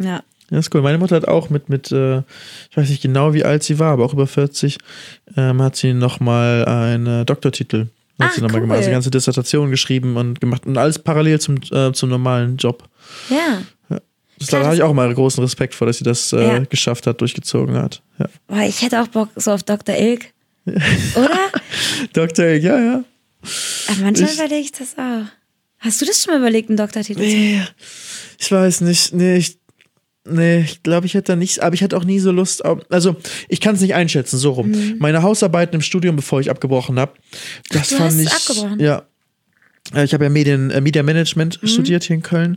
Ja. Ja, ist cool. Meine Mutter hat auch mit, mit äh, ich weiß nicht genau, wie alt sie war, aber auch über 40, ähm, hat sie nochmal einen Doktortitel. Hat Ah, sie noch mal cool. gemacht. Also die ganze Dissertation geschrieben und gemacht und alles parallel zum, äh, zum normalen Job. Ja. Da habe ich auch mal großen Respekt vor, dass sie das äh, Ja. geschafft hat, durchgezogen hat. Ja. Boah, ich hätte auch Bock so auf Dr. Ilk. (laughs) Oder? Dr. Egg, ja, ja. Aber manchmal Ich- überlege ich das auch. Hast du das schon mal überlegt, einen Doktortitel zu Nee, ich weiß nicht. Nee, ich, nee, ich glaube, ich hätte da nicht, aber ich hatte auch nie so Lust auf, also ich kann es nicht einschätzen, so rum. Meine Hausarbeiten im Studium, bevor ich abgebrochen habe, das du fand hast ich. abgebrochen? Ja. Äh, Ich habe ja Medien, äh, Media Management studiert hier in Köln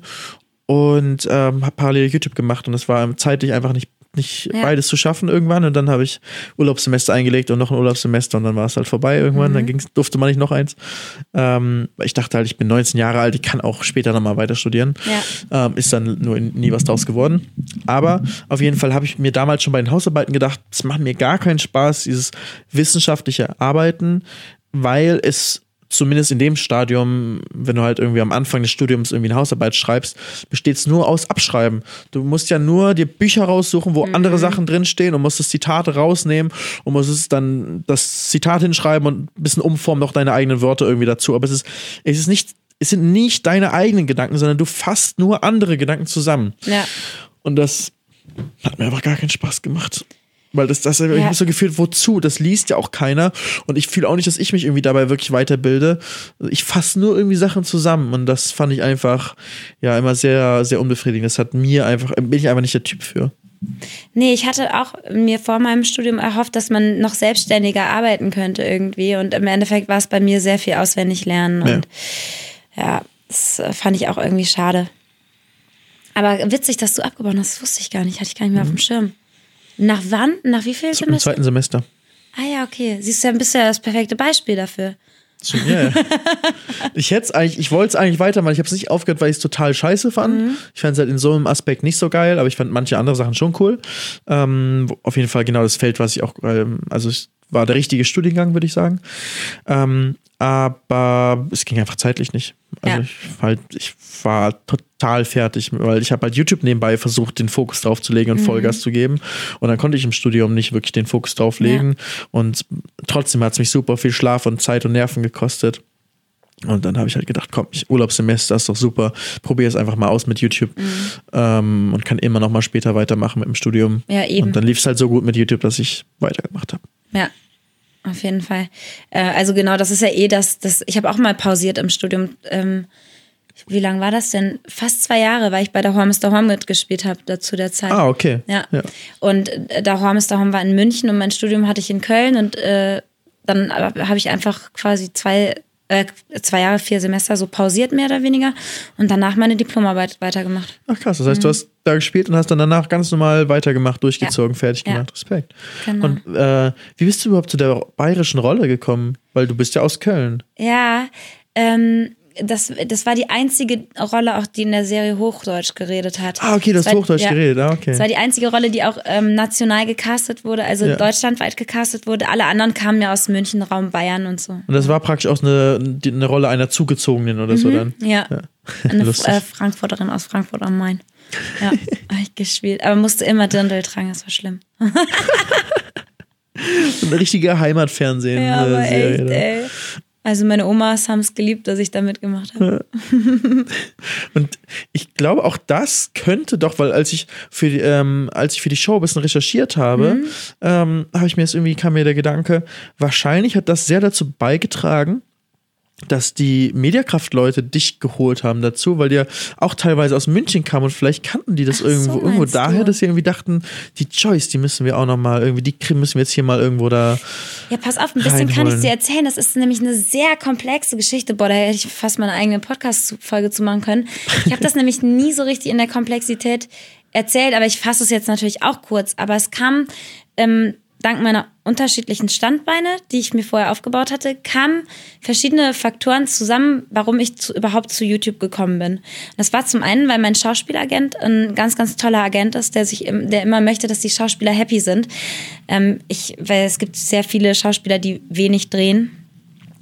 und ähm, habe parallel YouTube gemacht und das war zeitlich einfach nicht nicht Ja. beides zu schaffen irgendwann und dann habe ich Urlaubssemester eingelegt und noch ein Urlaubssemester und dann war es halt vorbei irgendwann, dann ging's, durfte man nicht noch eins. Ähm, ich dachte halt, ich bin 19 Jahre alt, ich kann auch später nochmal weiter studieren. Ähm, ist dann nur nie was draus geworden. Aber auf jeden Fall habe ich mir damals schon bei den Hausarbeiten gedacht, es macht mir gar keinen Spaß, dieses wissenschaftliche Arbeiten, weil es zumindest in dem Stadium, wenn du halt irgendwie am Anfang des Studiums irgendwie eine Hausarbeit schreibst, besteht es nur aus Abschreiben. Du musst ja nur dir Bücher raussuchen, wo andere Sachen drinstehen und musst das Zitat rausnehmen und musst es dann das Zitat hinschreiben und ein bisschen umformen, noch deine eigenen Wörter irgendwie dazu. Aber es ist, es ist nicht, es sind nicht deine eigenen Gedanken, sondern du fasst nur andere Gedanken zusammen. Ja. Und das hat mir einfach gar keinen Spaß gemacht. Weil das, das ich Ja. habe so gefühlt, wozu? Das liest ja auch keiner. Und ich fühle auch nicht, dass ich mich irgendwie dabei wirklich weiterbilde. Ich fasse nur irgendwie Sachen zusammen. Und das fand ich einfach, ja, immer sehr, sehr unbefriedigend. Das hat mir einfach, bin ich einfach nicht der Typ für. Nee, ich hatte auch mir vor meinem Studium erhofft, dass man noch selbstständiger arbeiten könnte irgendwie. Und im Endeffekt war es bei mir sehr viel auswendig lernen. Und ja, das äh, fand ich auch irgendwie schade. Aber witzig, dass du abgebrochen hast, das wusste ich gar nicht, hatte ich gar nicht mehr auf dem Schirm. Nach wann? Nach wie viel Im Semester? zweiten Semester. Ah ja, okay. Siehst du, dann bist du ja das perfekte Beispiel dafür. Ja, ja. (laughs) ich hätte eigentlich, ich wollte es eigentlich weitermachen. Ich habe es nicht aufgehört, weil ich es total scheiße fand. Ich fand es halt in so einem Aspekt nicht so geil, aber ich fand manche andere Sachen schon cool. Ähm, auf jeden Fall genau das Feld, was ich auch, ähm, also es war der richtige Studiengang, würde ich sagen. Ähm, aber es ging einfach zeitlich nicht. Also Ja. ich, war halt, ich war total fertig, weil ich habe halt YouTube nebenbei versucht, den Fokus drauf zu legen und Vollgas zu geben. Und dann konnte ich im Studium nicht wirklich den Fokus drauf legen. Und trotzdem hat es mich super viel Schlaf und Zeit und Nerven gekostet. Und dann habe ich halt gedacht, komm, ich Urlaubssemester ist doch super, probiere es einfach mal aus mit YouTube ähm, und kann immer noch mal später weitermachen mit dem Studium. Ja, eben. Und dann lief es halt so gut mit YouTube, dass ich weitergemacht habe. Ja. auf jeden Fall. Äh, also genau, das ist ja eh das, das ich habe auch mal pausiert im Studium. Ähm, wie lange war das denn? Fast zwei Jahre, weil ich bei der Horm the Horm mitgespielt habe zu der Zeit. Ah, okay. Ja. ja. Und äh, der Horm the Horm war in München und mein Studium hatte ich in Köln und äh, dann habe ich einfach quasi zwei, äh, zwei Jahre, vier Semester so pausiert, mehr oder weniger, und danach meine Diplomarbeit weitergemacht. Ach krass, das heißt, mhm. du hast da gespielt und hast dann danach ganz normal weitergemacht, durchgezogen, ja. fertig gemacht. Ja. Respekt. Genau. Und äh, wie bist du überhaupt zu der bayerischen Rolle gekommen? Weil du bist ja aus Köln. Ja, ähm, das, das war die einzige Rolle, auch die in der Serie Hochdeutsch geredet hat. Ah, okay, das, das Hochdeutsch ja, geredet, ah, okay. Das war die einzige Rolle, die auch ähm, national gecastet wurde, also ja. deutschlandweit gecastet wurde. Alle anderen kamen ja aus München, Raum Bayern und so. Und das war praktisch auch eine, eine Rolle einer Zugezogenen oder mhm, so dann? Ja. ja. (laughs) Eine (laughs) äh, Frankfurterin aus Frankfurt am Main. Ja, (laughs) habe ich gespielt. Aber musste immer Dirndl tragen, das war schlimm. ein richtiger Heimatfernsehen. Ja, aber Serie, echt, ey. Also meine Omas haben es geliebt, dass ich da mitgemacht habe. (laughs) Und ich glaube, auch das könnte doch, weil als ich für die, ähm, als ich für die Show ein bisschen recherchiert habe, mhm. ähm, habe ich mir jetzt irgendwie kam mir der Gedanke, wahrscheinlich hat das sehr dazu beigetragen, dass die Mediakraft-Leute dich geholt haben dazu, weil die ja auch teilweise aus München kamen und vielleicht kannten die das Ach irgendwo, so irgendwo daher, dass sie irgendwie dachten, die Joyce, die müssen wir auch nochmal irgendwie, die müssen wir jetzt hier mal irgendwo da. Ja, pass auf, ein bisschen reinholen. kann ich dir erzählen. Das ist nämlich eine sehr komplexe Geschichte. Boah, da hätte ich fast mal eine eigene Podcast-Folge zu machen können. Ich habe das (laughs) nämlich nie so richtig in der Komplexität erzählt, aber ich fasse es jetzt natürlich auch kurz. Aber es kam ähm, dank meiner unterschiedlichen Standbeine, die ich mir vorher aufgebaut hatte, kamen verschiedene Faktoren zusammen, warum ich zu, überhaupt zu YouTube gekommen bin. Das war zum einen, weil mein Schauspielagent ein ganz, ganz toller Agent ist, der sich, der immer möchte, dass die Schauspieler happy sind. Ähm, ich, weil es gibt sehr viele Schauspieler, die wenig drehen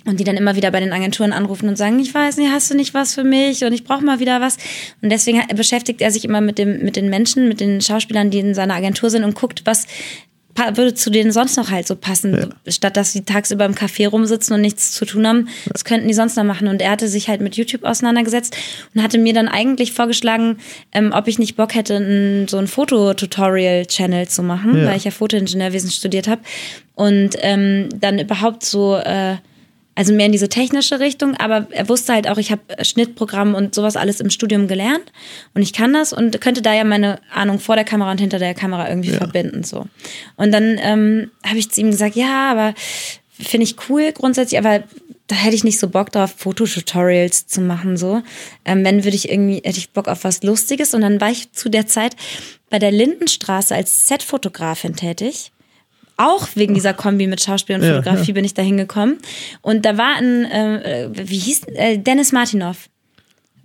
und die dann immer wieder bei den Agenturen anrufen und sagen, ich weiß nicht, hast du nicht was für mich und ich brauche mal wieder was. Und deswegen beschäftigt er sich immer mit, dem, mit den Menschen, mit den Schauspielern, die in seiner Agentur sind und guckt, was würde zu denen sonst noch halt so passen. Ja. Statt dass sie tagsüber im Café rumsitzen und nichts zu tun haben, ja. das könnten die sonst noch machen. Und er hatte sich halt mit YouTube auseinandergesetzt und hatte mir dann eigentlich vorgeschlagen, ähm, ob ich nicht Bock hätte, ein, so ein Fototutorial-Channel zu machen, ja. weil ich ja Fotoingenieurwesen studiert habe. Und ähm, dann überhaupt so äh, also mehr in diese technische Richtung, aber er wusste halt auch, ich habe Schnittprogramm und sowas alles im Studium gelernt und ich kann das und könnte da ja meine Ahnung vor der Kamera und hinter der Kamera irgendwie ja. verbinden so. Und dann ähm, habe ich zu ihm gesagt, ja, aber finde ich cool grundsätzlich, aber da hätte ich nicht so Bock drauf, Fototutorials zu machen so. Ähm, wenn würde ich irgendwie hätte ich Bock auf was Lustiges und dann war ich zu der Zeit bei der Lindenstraße als Setfotografin tätig auch wegen dieser Kombi mit Schauspiel und Fotografie ja, ja. bin ich da hingekommen. Und da war ein, äh, wie hieß, äh, Dennis Martinov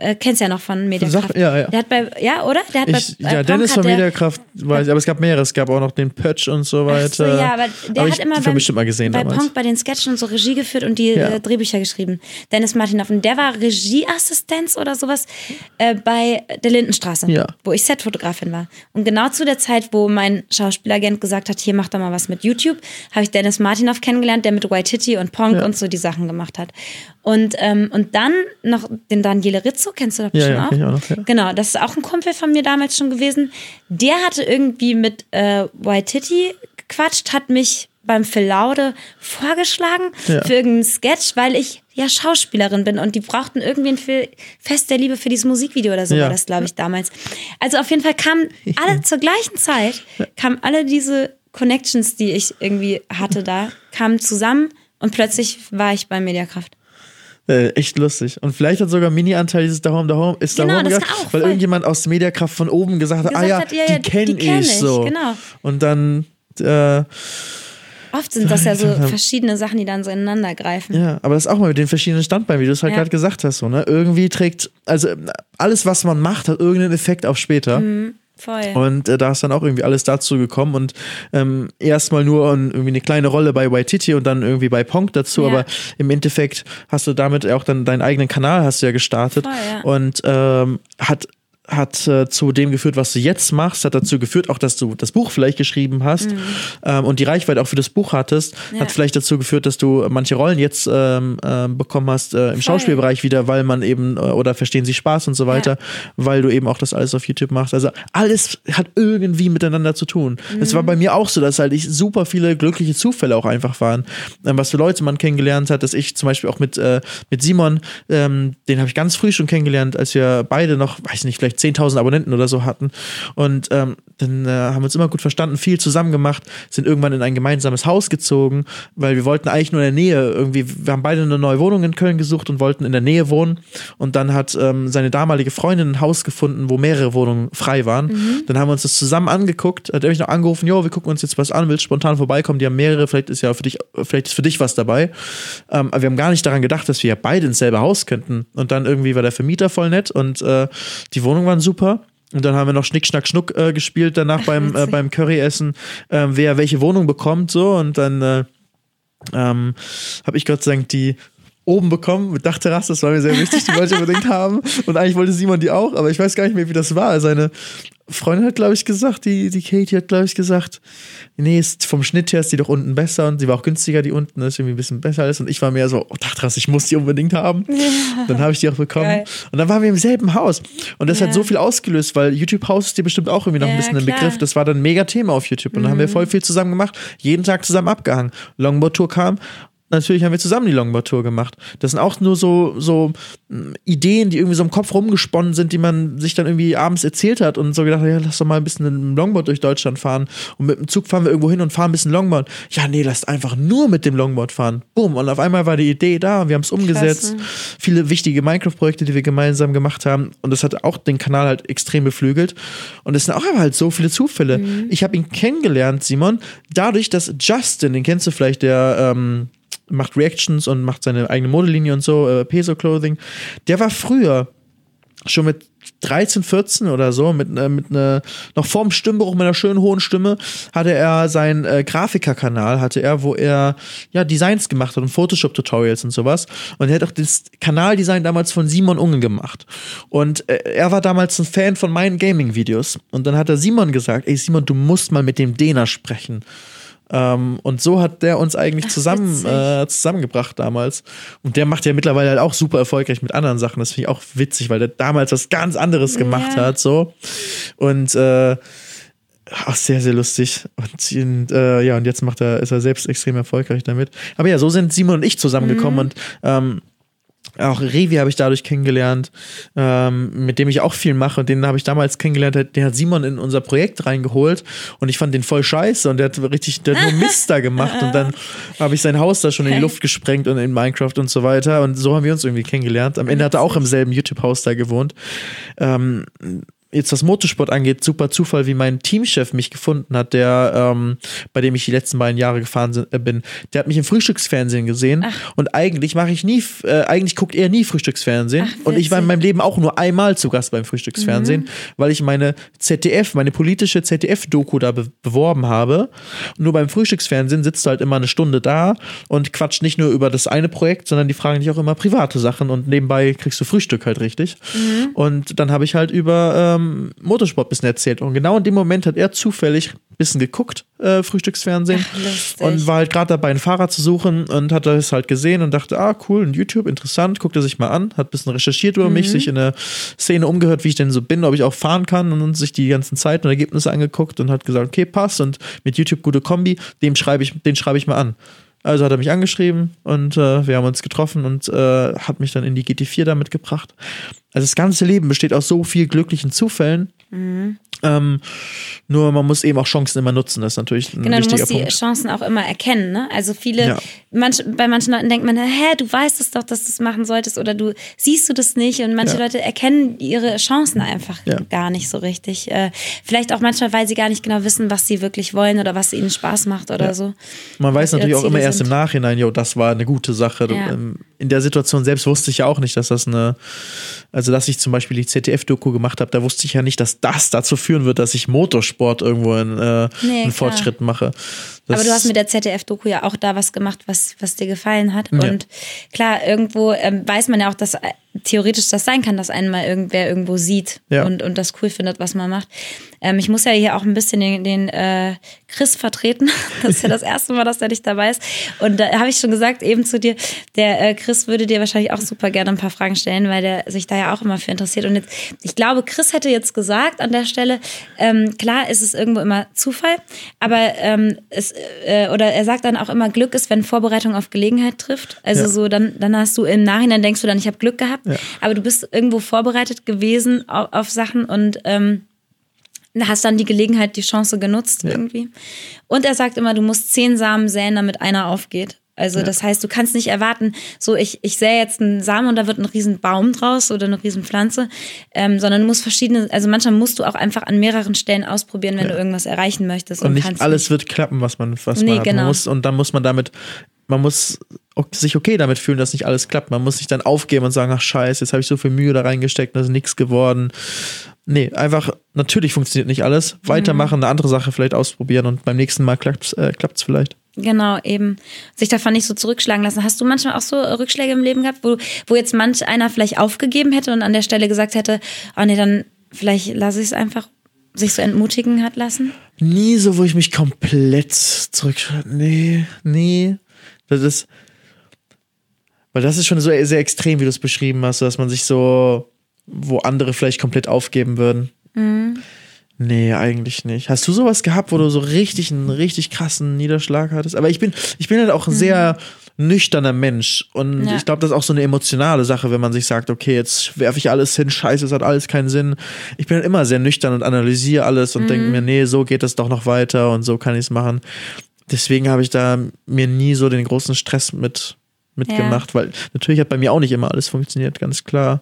äh, kennst ja noch von Mediakraft. Sag, ja, ja. Der hat bei, ja, oder? Der hat ich, bei, äh, ja, Dennis von Mediakraft weiß ich, aber es gab mehrere. Es gab auch noch den Pötsch und so weiter. So, ja, aber der aber hat immer bei, bestimmt mal gesehen bei damals. Punk bei den Sketchen und so Regie geführt und die ja. äh, Drehbücher geschrieben. Dennis Martinov. Und der war Regieassistenz oder sowas äh, bei der Lindenstraße, ja. wo ich Setfotografin war. Und genau zu der Zeit, wo mein Schauspielagent gesagt hat, hier mach doch mal was mit YouTube, habe ich Dennis Martinov kennengelernt, der mit White Titty und Punk und so die Sachen gemacht hat. Und, ähm, und dann noch den Daniele Rizzo, kennst du doch bestimmt ja, ja, auch? auch noch, ja. Genau, das ist auch ein Kumpel von mir damals schon gewesen. Der hatte irgendwie mit äh, Waititi gequatscht, hat mich beim Phil Laude vorgeschlagen ja. für irgendeinen Sketch, weil ich ja Schauspielerin bin und die brauchten irgendwie ein Fest der Liebe für dieses Musikvideo oder so ja. war das, glaube ich, damals. Also auf jeden Fall kamen alle zur gleichen Zeit, kamen alle diese Connections, die ich irgendwie hatte da, kamen zusammen und plötzlich war ich bei Mediakraft. Äh, echt lustig. Und vielleicht hat sogar Mini-Anteil dieses Da Home, Da Home ist genau, da Home gehabt, auch, weil irgendjemand aus der Mediakraft von oben gesagt hat, ah gesagt ah ja, hat, ja, ja die kenne kenn ich, so. Genau. Und dann äh, Oft sind das ja so (laughs) verschiedene Sachen, die dann so ineinander greifen. Ja, aber das auch mal mit den verschiedenen Standbeinen, wie du es halt ja. gerade gesagt hast. So, ne? Irgendwie trägt, also alles, was man macht, hat irgendeinen Effekt auf später. Mhm. Voll. Und äh, da ist dann auch irgendwie alles dazu gekommen und ähm, erstmal nur irgendwie eine kleine Rolle bei Waititi und dann irgendwie bei Ponk dazu, ja. aber im Endeffekt hast du damit auch dann deinen eigenen Kanal hast du ja gestartet Voll, ja. und ähm, hat hat äh, zu dem geführt, was du jetzt machst, hat dazu geführt, auch dass du das Buch vielleicht geschrieben hast ähm, und die Reichweite auch für das Buch hattest, Ja. hat vielleicht dazu geführt, dass du manche Rollen jetzt ähm, äh, bekommen hast äh, im Schauspielbereich wieder, weil man eben äh, oder verstehen sie Spaß und so weiter, weil du eben auch das alles auf YouTube machst. Also alles hat irgendwie miteinander zu tun. Es war bei mir auch so, dass halt ich super viele glückliche Zufälle auch einfach waren, ähm, was für Leute man kennengelernt hat, dass ich zum Beispiel auch mit äh, mit Simon, ähm, den habe ich ganz früh schon kennengelernt, als wir beide noch, weiß nicht, vielleicht 10.000 Abonnenten oder so hatten. Und ähm, dann äh, haben wir uns immer gut verstanden, viel zusammen gemacht, sind irgendwann in ein gemeinsames Haus gezogen, weil wir wollten eigentlich nur in der Nähe irgendwie, wir haben beide eine neue Wohnung in Köln gesucht und wollten in der Nähe wohnen. Und dann hat ähm, seine damalige Freundin ein Haus gefunden, wo mehrere Wohnungen frei waren. Dann haben wir uns das zusammen angeguckt, hat er mich noch angerufen, jo, wir gucken uns jetzt was an, willst spontan vorbeikommen, die haben mehrere, vielleicht ist ja für dich, vielleicht ist für dich was dabei. Ähm, aber wir haben gar nicht daran gedacht, dass wir ja beide ins selbe Haus könnten. Und dann irgendwie war der Vermieter voll nett und äh, die Wohnungen waren super. Und dann haben wir noch Schnick, Schnack, Schnuck äh, gespielt danach beim, äh, beim Curryessen, äh, wer welche Wohnung bekommt, so. Und dann äh, ähm, habe ich Gott sei Dank die oben bekommen mit Dachterrasse, das war mir sehr wichtig, die wollte ich unbedingt (laughs) haben. Und eigentlich wollte Simon die auch, aber ich weiß gar nicht mehr, wie das war. Seine Freundin hat, glaube ich, gesagt, die, die Katie hat, glaube ich, gesagt, nee, ist vom Schnitt her ist die doch unten besser und sie war auch günstiger, die unten ist irgendwie ein bisschen besser ist. Und ich war mehr so, oh, Dachterrasse, ich muss die unbedingt haben. Dann habe ich die auch bekommen. Geil. Und dann waren wir im selben Haus. Und das Ja. hat so viel ausgelöst, weil YouTube-Haus ist dir bestimmt auch irgendwie noch ein Ja, bisschen ein. Begriff. Das war dann ein mega Thema auf YouTube. Und dann haben wir voll viel zusammen gemacht, jeden Tag zusammen abgehangen. Longboard-Tour kam. Natürlich haben wir zusammen die Longboard-Tour gemacht. Das sind auch nur so, so mh, Ideen, die irgendwie so im Kopf rumgesponnen sind, die man sich dann irgendwie abends erzählt hat und so gedacht, ja, lass doch mal ein bisschen dem Longboard durch Deutschland fahren. Und mit dem Zug fahren wir irgendwo hin und fahren ein bisschen Longboard. Ja, nee, lasst einfach nur mit dem Longboard fahren. Boom. Und auf einmal war die Idee da und wir haben es umgesetzt. Viele wichtige Minecraft-Projekte, die wir gemeinsam gemacht haben. Und das hat auch den Kanal halt extrem beflügelt. Und es sind auch einfach halt so viele Zufälle. Ich habe ihn kennengelernt, Simon, dadurch, dass Justin, den kennst du vielleicht, der ähm, macht Reactions und macht seine eigene Modelinie und so, äh, Peso Clothing. Der war früher schon mit 13, 14 oder so, mit, äh, mit einer, noch vorm Stimmbruch mit einer schönen hohen Stimme, hatte er seinen äh, Grafiker-Kanal, hatte er, wo er ja Designs gemacht hat und Photoshop-Tutorials und sowas. Und er hat auch das Kanaldesign damals von Simon Unge gemacht. Und äh, er war damals ein Fan von meinen Gaming-Videos. Und dann hat er Simon gesagt, ey Simon, du musst mal mit dem Dena sprechen. Ähm, und so hat der uns eigentlich zusammen, äh, zusammengebracht damals. Und der macht ja mittlerweile halt auch super erfolgreich mit anderen Sachen. Das finde ich auch witzig, weil der damals was ganz anderes gemacht Ja. hat. So. Und äh, auch sehr, sehr lustig. Und, und äh, ja, und jetzt macht er, ist er selbst extrem erfolgreich damit. Aber ja, so sind Simon und ich zusammengekommen und ähm, auch Revi habe ich dadurch kennengelernt, ähm, mit dem ich auch viel mache. Und den habe ich damals kennengelernt. Den hat Simon in unser Projekt reingeholt und ich fand den voll scheiße und der hat richtig, der hat nur Mist da gemacht. Und dann habe ich sein Haus da schon in die Luft gesprengt und in Minecraft und so weiter. Und so haben wir uns irgendwie kennengelernt. Am Ende hat er auch im selben YouTube-Haus da gewohnt. Ähm, jetzt was Motorsport angeht, super Zufall, wie mein Teamchef mich gefunden hat, der, ähm, bei dem ich die letzten beiden Jahre gefahren äh, bin. Der hat mich im Frühstücksfernsehen gesehen und eigentlich mache ich nie, äh, eigentlich guckt er nie Frühstücksfernsehen und ich war in meinem Leben auch nur einmal zu Gast beim Frühstücksfernsehen, weil ich meine ZDF, meine politische ZDF-Doku da be beworben habe. Und nur beim Frühstücksfernsehen sitzt du halt immer eine Stunde da und quatscht nicht nur über das eine Projekt, sondern die fragen dich auch immer private Sachen und nebenbei kriegst du Frühstück halt richtig. Und dann habe ich halt über ähm, Motorsport ein bisschen erzählt. Und genau in dem Moment hat er zufällig ein bisschen geguckt, äh, Frühstücksfernsehen. Ach, und war halt gerade dabei, ein Fahrrad zu suchen und hat das halt gesehen und dachte, ah, cool, ein YouTube, interessant, guckt er sich mal an, hat ein bisschen recherchiert über mich, sich in der Szene umgehört, wie ich denn so bin, ob ich auch fahren kann und sich die ganzen Zeiten und Ergebnisse angeguckt und hat gesagt, okay, passt und mit YouTube gute Kombi, dem schreibe ich, den schreibe ich mal an. Also hat er mich angeschrieben und äh, wir haben uns getroffen und äh, hat mich dann in die GT4 damit gebracht. Also das ganze Leben besteht aus so viel glücklichen Zufällen. Ähm, nur man muss eben auch Chancen immer nutzen. Das ist natürlich ein Genau, du wichtiger musst die Punkt. Chancen auch immer erkennen. Ne? Also viele, Ja. manch, bei manchen Leuten denkt man, hä, du weißt es doch, dass du es machen solltest oder du siehst du das nicht. Und manche Ja. Leute erkennen ihre Chancen einfach Ja. gar nicht so richtig. Äh, vielleicht auch manchmal, weil sie gar nicht genau wissen, was sie wirklich wollen oder was ihnen Spaß macht oder so. Man weiß natürlich auch immer Ziele erst sind. im Nachhinein, jo, das war eine gute Sache. Ähm, In der Situation selbst wusste ich ja auch nicht, dass das eine, also dass ich zum Beispiel die ZDF-Doku gemacht habe, da wusste ich ja nicht, dass das dazu führen wird, dass ich Motorsport irgendwo in, äh, Nee, einen. Fortschritt mache. Das, Aber du hast mit der ZDF-Doku ja auch da was gemacht, was, was dir gefallen hat. Ja. Und klar, irgendwo ähm, weiß man ja auch, dass theoretisch das sein kann, dass einen mal irgendwer irgendwo sieht Ja. und, und das cool findet, was man macht. Ähm, ich muss ja hier auch ein bisschen den, den äh, Chris vertreten. (laughs) Das ist ja das erste Mal, dass der nicht dabei ist. Und da habe ich schon gesagt, eben zu dir, der äh, Chris würde dir wahrscheinlich auch super gerne ein paar Fragen stellen, weil der sich da ja auch immer für interessiert. Und jetzt, ich glaube, Chris hätte jetzt gesagt an der Stelle, ähm, klar ist es irgendwo immer Zufall, aber ähm, es, äh, oder er sagt dann auch immer, Glück ist, wenn Vorbereitung auf Gelegenheit trifft. Also Ja. so, dann, dann hast du im Nachhinein denkst du dann, ich habe Glück gehabt, aber du bist irgendwo vorbereitet gewesen auf, auf Sachen und ähm, hast dann die Gelegenheit, die Chance genutzt irgendwie. Und er sagt immer, du musst zehn Samen säen, damit einer aufgeht. Also das heißt, du kannst nicht erwarten, so ich, ich sähe jetzt einen Samen und da wird ein riesen Baum draus oder eine riesen Pflanze, ähm, sondern du musst verschiedene, also manchmal musst du auch einfach an mehreren Stellen ausprobieren, wenn du irgendwas erreichen möchtest. Und nicht kannst alles wird klappen, was man, was Nee, man genau. Man muss, und dann muss man damit, man muss sich okay damit fühlen, dass nicht alles klappt. Man muss sich dann aufgeben und sagen, ach scheiße, jetzt habe ich so viel Mühe da reingesteckt, da ist nichts geworden. Nee, einfach, natürlich funktioniert nicht alles. Weitermachen, Mhm. eine andere Sache vielleicht ausprobieren und beim nächsten Mal klappt es äh, klappt's vielleicht. Genau, eben. Sich davon nicht so zurückschlagen lassen. Hast du manchmal auch so äh, Rückschläge im Leben gehabt, wo, wo jetzt manch einer vielleicht aufgegeben hätte und an der Stelle gesagt hätte, oh nee, dann vielleicht lasse ich es einfach sich so entmutigen hat lassen? Nie so, wo ich mich komplett zurück. Nee, nee. Das ist. Weil das ist schon so sehr extrem, wie du es beschrieben hast, dass man sich so, wo andere vielleicht komplett aufgeben würden. Nee, eigentlich nicht. Hast du sowas gehabt, wo du so richtig einen richtig krassen Niederschlag hattest? Aber ich bin, ich bin halt auch ein sehr nüchterner Mensch. Und Ja. ich glaube, das ist auch so eine emotionale Sache, wenn man sich sagt, okay, jetzt werfe ich alles hin, scheiße, es hat alles keinen Sinn. Ich bin halt immer sehr nüchtern und analysiere alles und denke mir, nee, so geht es doch noch weiter und so kann ich es machen. Deswegen habe ich da mir nie so den großen Stress mit mitgemacht, weil natürlich hat bei mir auch nicht immer alles funktioniert, ganz klar.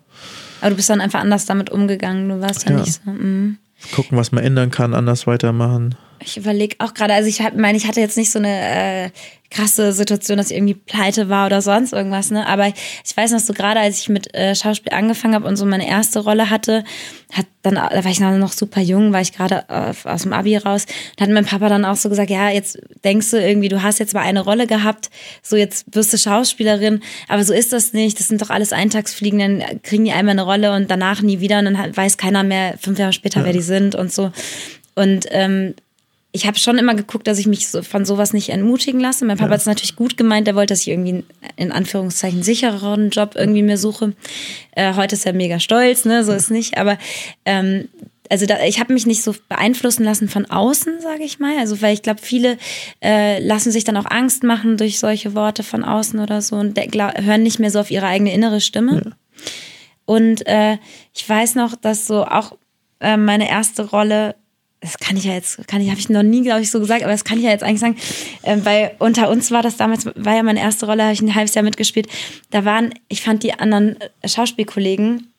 Aber du bist dann einfach anders damit umgegangen. Du warst ja, Ja. nicht so. Mm. Gucken, was man ändern kann, anders weitermachen. Ich überlege auch gerade, also ich meine, ich hatte jetzt nicht so eine äh, krasse Situation, dass ich irgendwie pleite war oder sonst irgendwas, ne? Aber ich weiß noch so gerade, als ich mit äh, Schauspiel angefangen habe und so meine erste Rolle hatte, hat dann, da war ich noch super jung, war ich gerade äh, aus dem Abi raus, da hat mein Papa dann auch so gesagt, ja, jetzt denkst du irgendwie, du hast jetzt mal eine Rolle gehabt, so jetzt wirst du Schauspielerin, aber so ist das nicht, das sind doch alles Eintagsfliegen, dann kriegen die einmal eine Rolle und danach nie wieder und dann weiß keiner mehr fünf Jahre später, wer die sind und so. Und ähm, ich habe schon immer geguckt, dass ich mich so von sowas nicht entmutigen lasse. Mein Papa hat es natürlich gut gemeint, der wollte, dass ich irgendwie einen, in Anführungszeichen sichereren Job irgendwie mir suche. Äh, heute ist er mega stolz, ne, so ist nicht. Aber ähm, also da, ich habe mich nicht so beeinflussen lassen von außen, sage ich mal. Also weil ich glaube, viele äh, lassen sich dann auch Angst machen durch solche Worte von außen oder so und glaub, hören nicht mehr so auf ihre eigene innere Stimme. Und äh, ich weiß noch, dass so auch äh, meine erste Rolle, das kann ich ja jetzt, kann ich, habe ich noch nie, glaube ich, so gesagt, aber das kann ich ja jetzt eigentlich sagen, äh, weil unter uns war das damals, war ja meine erste Rolle, habe ich ein halbes Jahr mitgespielt. Da waren, ich fand die anderen äh, Schauspielkollegen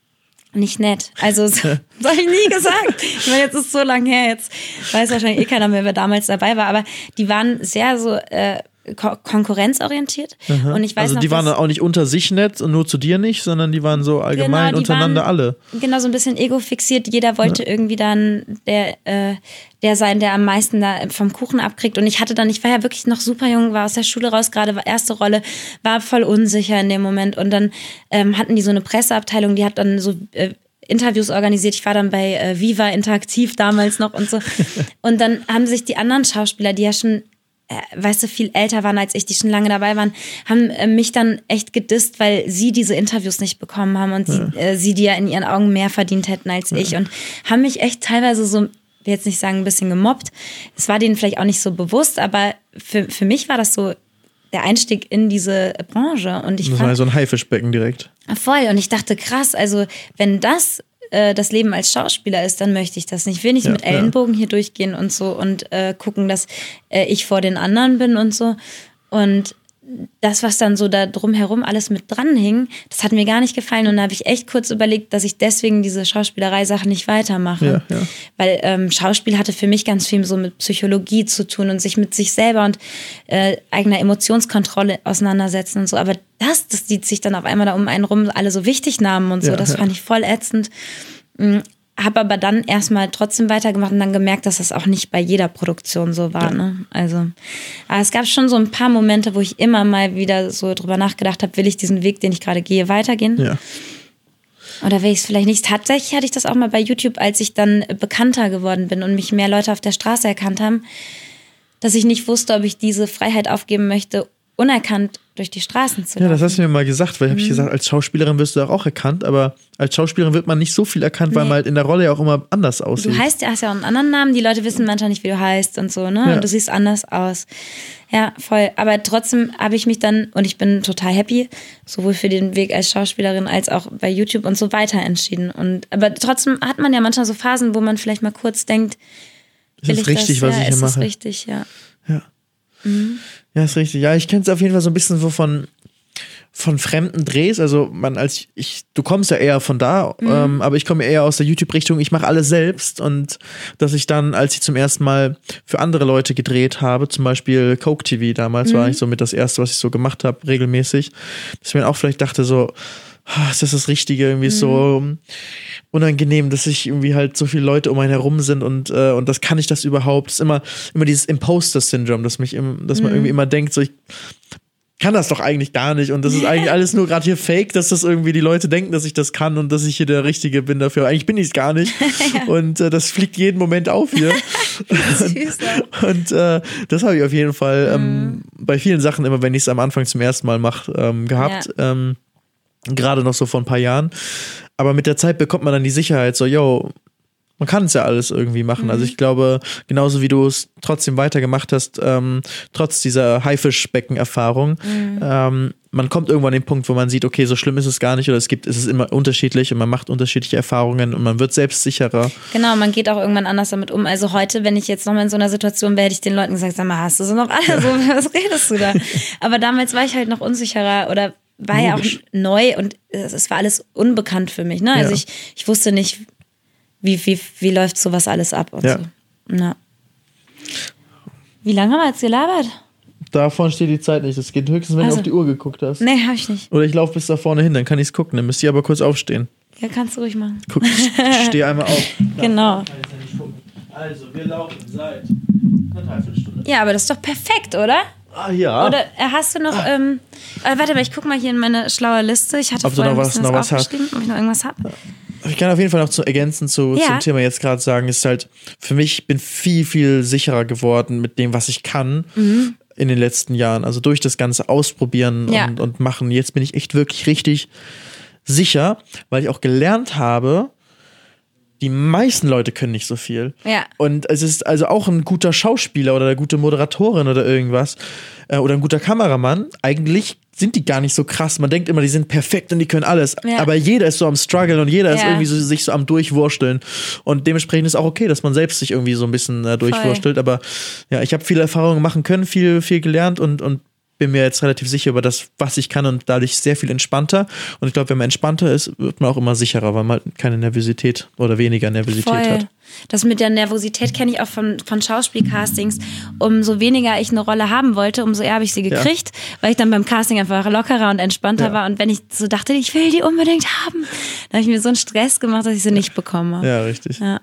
nicht nett. Also, so, (laughs) das habe ich nie gesagt. Ich meine, jetzt ist es so lange her, jetzt weiß wahrscheinlich eh keiner mehr, wer damals dabei war, aber die waren sehr so äh, ko konkurrenzorientiert. Und ich weiß also noch, die waren auch nicht unter sich nett und nur zu dir nicht, sondern die waren so allgemein Genau, untereinander waren- alle. Genau, so ein bisschen ego-fixiert. Jeder wollte irgendwie dann der, äh, der sein, der am meisten da vom Kuchen abkriegt. Und ich hatte dann, ich war ja wirklich noch super jung, war aus der Schule raus, gerade war erste Rolle, war voll unsicher in dem Moment. Und dann ähm, hatten die so eine Presseabteilung, die hat dann so äh, Interviews organisiert. Ich war dann bei äh, Viva Interaktiv damals noch und so. (laughs) Und dann haben sich die anderen Schauspieler, die ja schon weißt du, viel älter waren als ich, die schon lange dabei waren, haben äh, mich dann echt gedisst, weil sie diese Interviews nicht bekommen haben und sie, äh, sie die ja in ihren Augen mehr verdient hätten als ich und haben mich echt teilweise so, will jetzt nicht sagen, ein bisschen gemobbt. Es war denen vielleicht auch nicht so bewusst, aber für, für mich war das so der Einstieg in diese Branche und ich Das fand, war ja so ein Haifischbecken direkt. Voll. Und ich dachte, krass, also wenn das äh, das Leben als Schauspieler ist, dann möchte ich das nicht. Ich will nicht Ja, mit ja. Ellenbogen hier durchgehen und so und äh, gucken, dass äh, ich vor den anderen bin und so. Und das, was dann so da drumherum alles mit dran hing, das hat mir gar nicht gefallen. Und da habe ich echt kurz überlegt, dass ich deswegen diese Schauspielerei-Sache nicht weitermache. Ja, ja. Weil ähm, Schauspiel hatte für mich ganz viel so mit Psychologie zu tun und sich mit sich selber und äh, eigener Emotionskontrolle auseinandersetzen und so. Aber das, das sieht sich dann auf einmal da um einen rum alle so wichtig nahmen und so. Ja, das fand ich voll ätzend. Habe aber dann erstmal trotzdem weitergemacht und dann gemerkt, dass das auch nicht bei jeder Produktion so war. Ne? Also, aber es gab schon so ein paar Momente, wo ich immer mal wieder so drüber nachgedacht habe, will ich diesen Weg, den ich gerade gehe, weitergehen? Ja. Oder will ich es vielleicht nicht? Tatsächlich hatte ich das auch mal bei YouTube, als ich dann bekannter geworden bin und mich mehr Leute auf der Straße erkannt haben, dass ich nicht wusste, ob ich diese Freiheit aufgeben möchte, unerkannt durch die Straßen zu laufen. Ja, das hast du mir mal gesagt, weil mhm. habe ich gesagt, als Schauspielerin wirst du auch erkannt, aber als Schauspielerin wird man nicht so viel erkannt, nee. weil man halt in der Rolle ja auch immer anders aussieht. Du heißt ja, hast ja auch einen anderen Namen, die Leute wissen manchmal nicht, wie du heißt und so, ne? Ja. Und du siehst anders aus. Ja, voll. Aber trotzdem habe ich mich dann, und ich bin total happy, sowohl für den Weg als Schauspielerin als auch bei YouTube und so weiter entschieden. Und aber trotzdem hat man ja manchmal so Phasen, wo man vielleicht mal kurz denkt, ist es richtig, das? was ja, ich hier ist mache? Ist richtig, ja. Ja. Mhm. Ja, ist richtig. Ja, ich kenne es auf jeden Fall so ein bisschen so von, von fremden Drehs. Also man als ich, du kommst ja eher von da, mhm. ähm, aber ich komme eher aus der YouTube-Richtung. Ich mache alles selbst und dass ich dann, als ich zum ersten Mal für andere Leute gedreht habe, zum Beispiel Coke TV damals mhm. war ich so mit das erste, was ich so gemacht habe, regelmäßig, dass ich mir auch vielleicht dachte so, ist das das Richtige? Irgendwie mhm. so unangenehm, dass sich irgendwie halt so viele Leute um einen herum sind und, äh, und das kann ich das überhaupt? Das ist immer, immer dieses Imposter-Syndrom, dass mich im, dass man mhm. irgendwie immer denkt, so ich kann das doch eigentlich gar nicht und das ist eigentlich (laughs) alles nur gerade hier fake, dass das irgendwie die Leute denken, dass ich das kann und dass ich hier der Richtige bin dafür. Eigentlich bin ich es gar nicht (laughs) und äh, das fliegt jeden Moment auf hier. (laughs) und, und äh, das habe ich auf jeden Fall ähm, mhm. bei vielen Sachen immer, wenn ich es am Anfang zum ersten Mal mache, ähm, gehabt. Ja. Ähm, Gerade noch so vor ein paar Jahren. Aber mit der Zeit bekommt man dann die Sicherheit, so, yo, man kann es ja alles irgendwie machen. Mhm. Also ich glaube, genauso wie du es trotzdem weitergemacht hast, ähm, trotz dieser Haifischbecken-Erfahrung, mhm. ähm, man kommt irgendwann an den Punkt, wo man sieht, okay, so schlimm ist es gar nicht oder es gibt, es ist immer unterschiedlich und man macht unterschiedliche Erfahrungen und man wird selbstsicherer. Genau, man geht auch irgendwann anders damit um. Also heute, wenn ich jetzt nochmal in so einer Situation wäre, hätte ich den Leuten gesagt, sag mal, hast du so noch alle, (laughs) so, was redest du da? (laughs) Aber damals war ich halt noch unsicherer oder war Logisch. ja auch neu und es war alles unbekannt für mich. Ne? Also ja. ich, ich wusste nicht, wie, wie, wie läuft sowas alles ab und ja. so. Na. Wie lange haben wir jetzt gelabert? Davon steht die Zeit nicht. Das geht höchstens, wenn also, du auf die Uhr geguckt hast. Nee, hab ich nicht. Oder ich laufe bis da vorne hin, dann kann ich es gucken. Dann müsst ihr aber kurz aufstehen. Ja, kannst du ruhig machen. Guck, ich stehe einmal auf. (laughs) genau. Also, wir laufen seit einer Dreiviertelstunde. Ja, aber das ist doch perfekt, oder? Ah ja. Oder äh, hast du noch, ah. ähm, äh, warte mal, ich guck mal hier in meine schlaue Liste. Ich hatte ob vorher noch was, noch was aufgeschrieben, hast. ob ich noch irgendwas habe. Ich kann auf jeden Fall noch zu ergänzen zu, ja. zum Thema jetzt gerade sagen, ist halt, für mich bin viel, viel sicherer geworden mit dem, was ich kann. Mhm. In den letzten Jahren. Also durch das ganze Ausprobieren ja. und, und Machen. Jetzt bin ich echt wirklich richtig sicher, weil ich auch gelernt habe, die meisten Leute können nicht so viel. Ja. Und es ist also auch ein guter Schauspieler oder eine gute Moderatorin oder irgendwas äh, oder ein guter Kameramann. Eigentlich sind die gar nicht so krass. Man denkt immer, die sind perfekt und die können alles. Ja. Aber jeder ist so am struggeln und jeder ja. ist irgendwie so, sich so am durchwursteln. Und dementsprechend ist auch okay, dass man selbst sich irgendwie so ein bisschen äh, durchwurstelt. Aber ja, ich habe viele Erfahrungen machen können, viel, viel gelernt und, und bin mir jetzt relativ sicher über das, was ich kann und dadurch sehr viel entspannter. Und ich glaube, wenn man entspannter ist, wird man auch immer sicherer, weil man keine Nervosität oder weniger Nervosität Voll. hat. Das mit der Nervosität kenne ich auch von, von Schauspielcastings. Umso weniger ich eine Rolle haben wollte, umso eher habe ich sie gekriegt, ja. weil ich dann beim Casting einfach lockerer und entspannter ja. war. Und wenn ich so dachte, ich will die unbedingt haben, dann habe ich mir so einen Stress gemacht, dass ich sie nicht bekomme. Ja, richtig. Ja.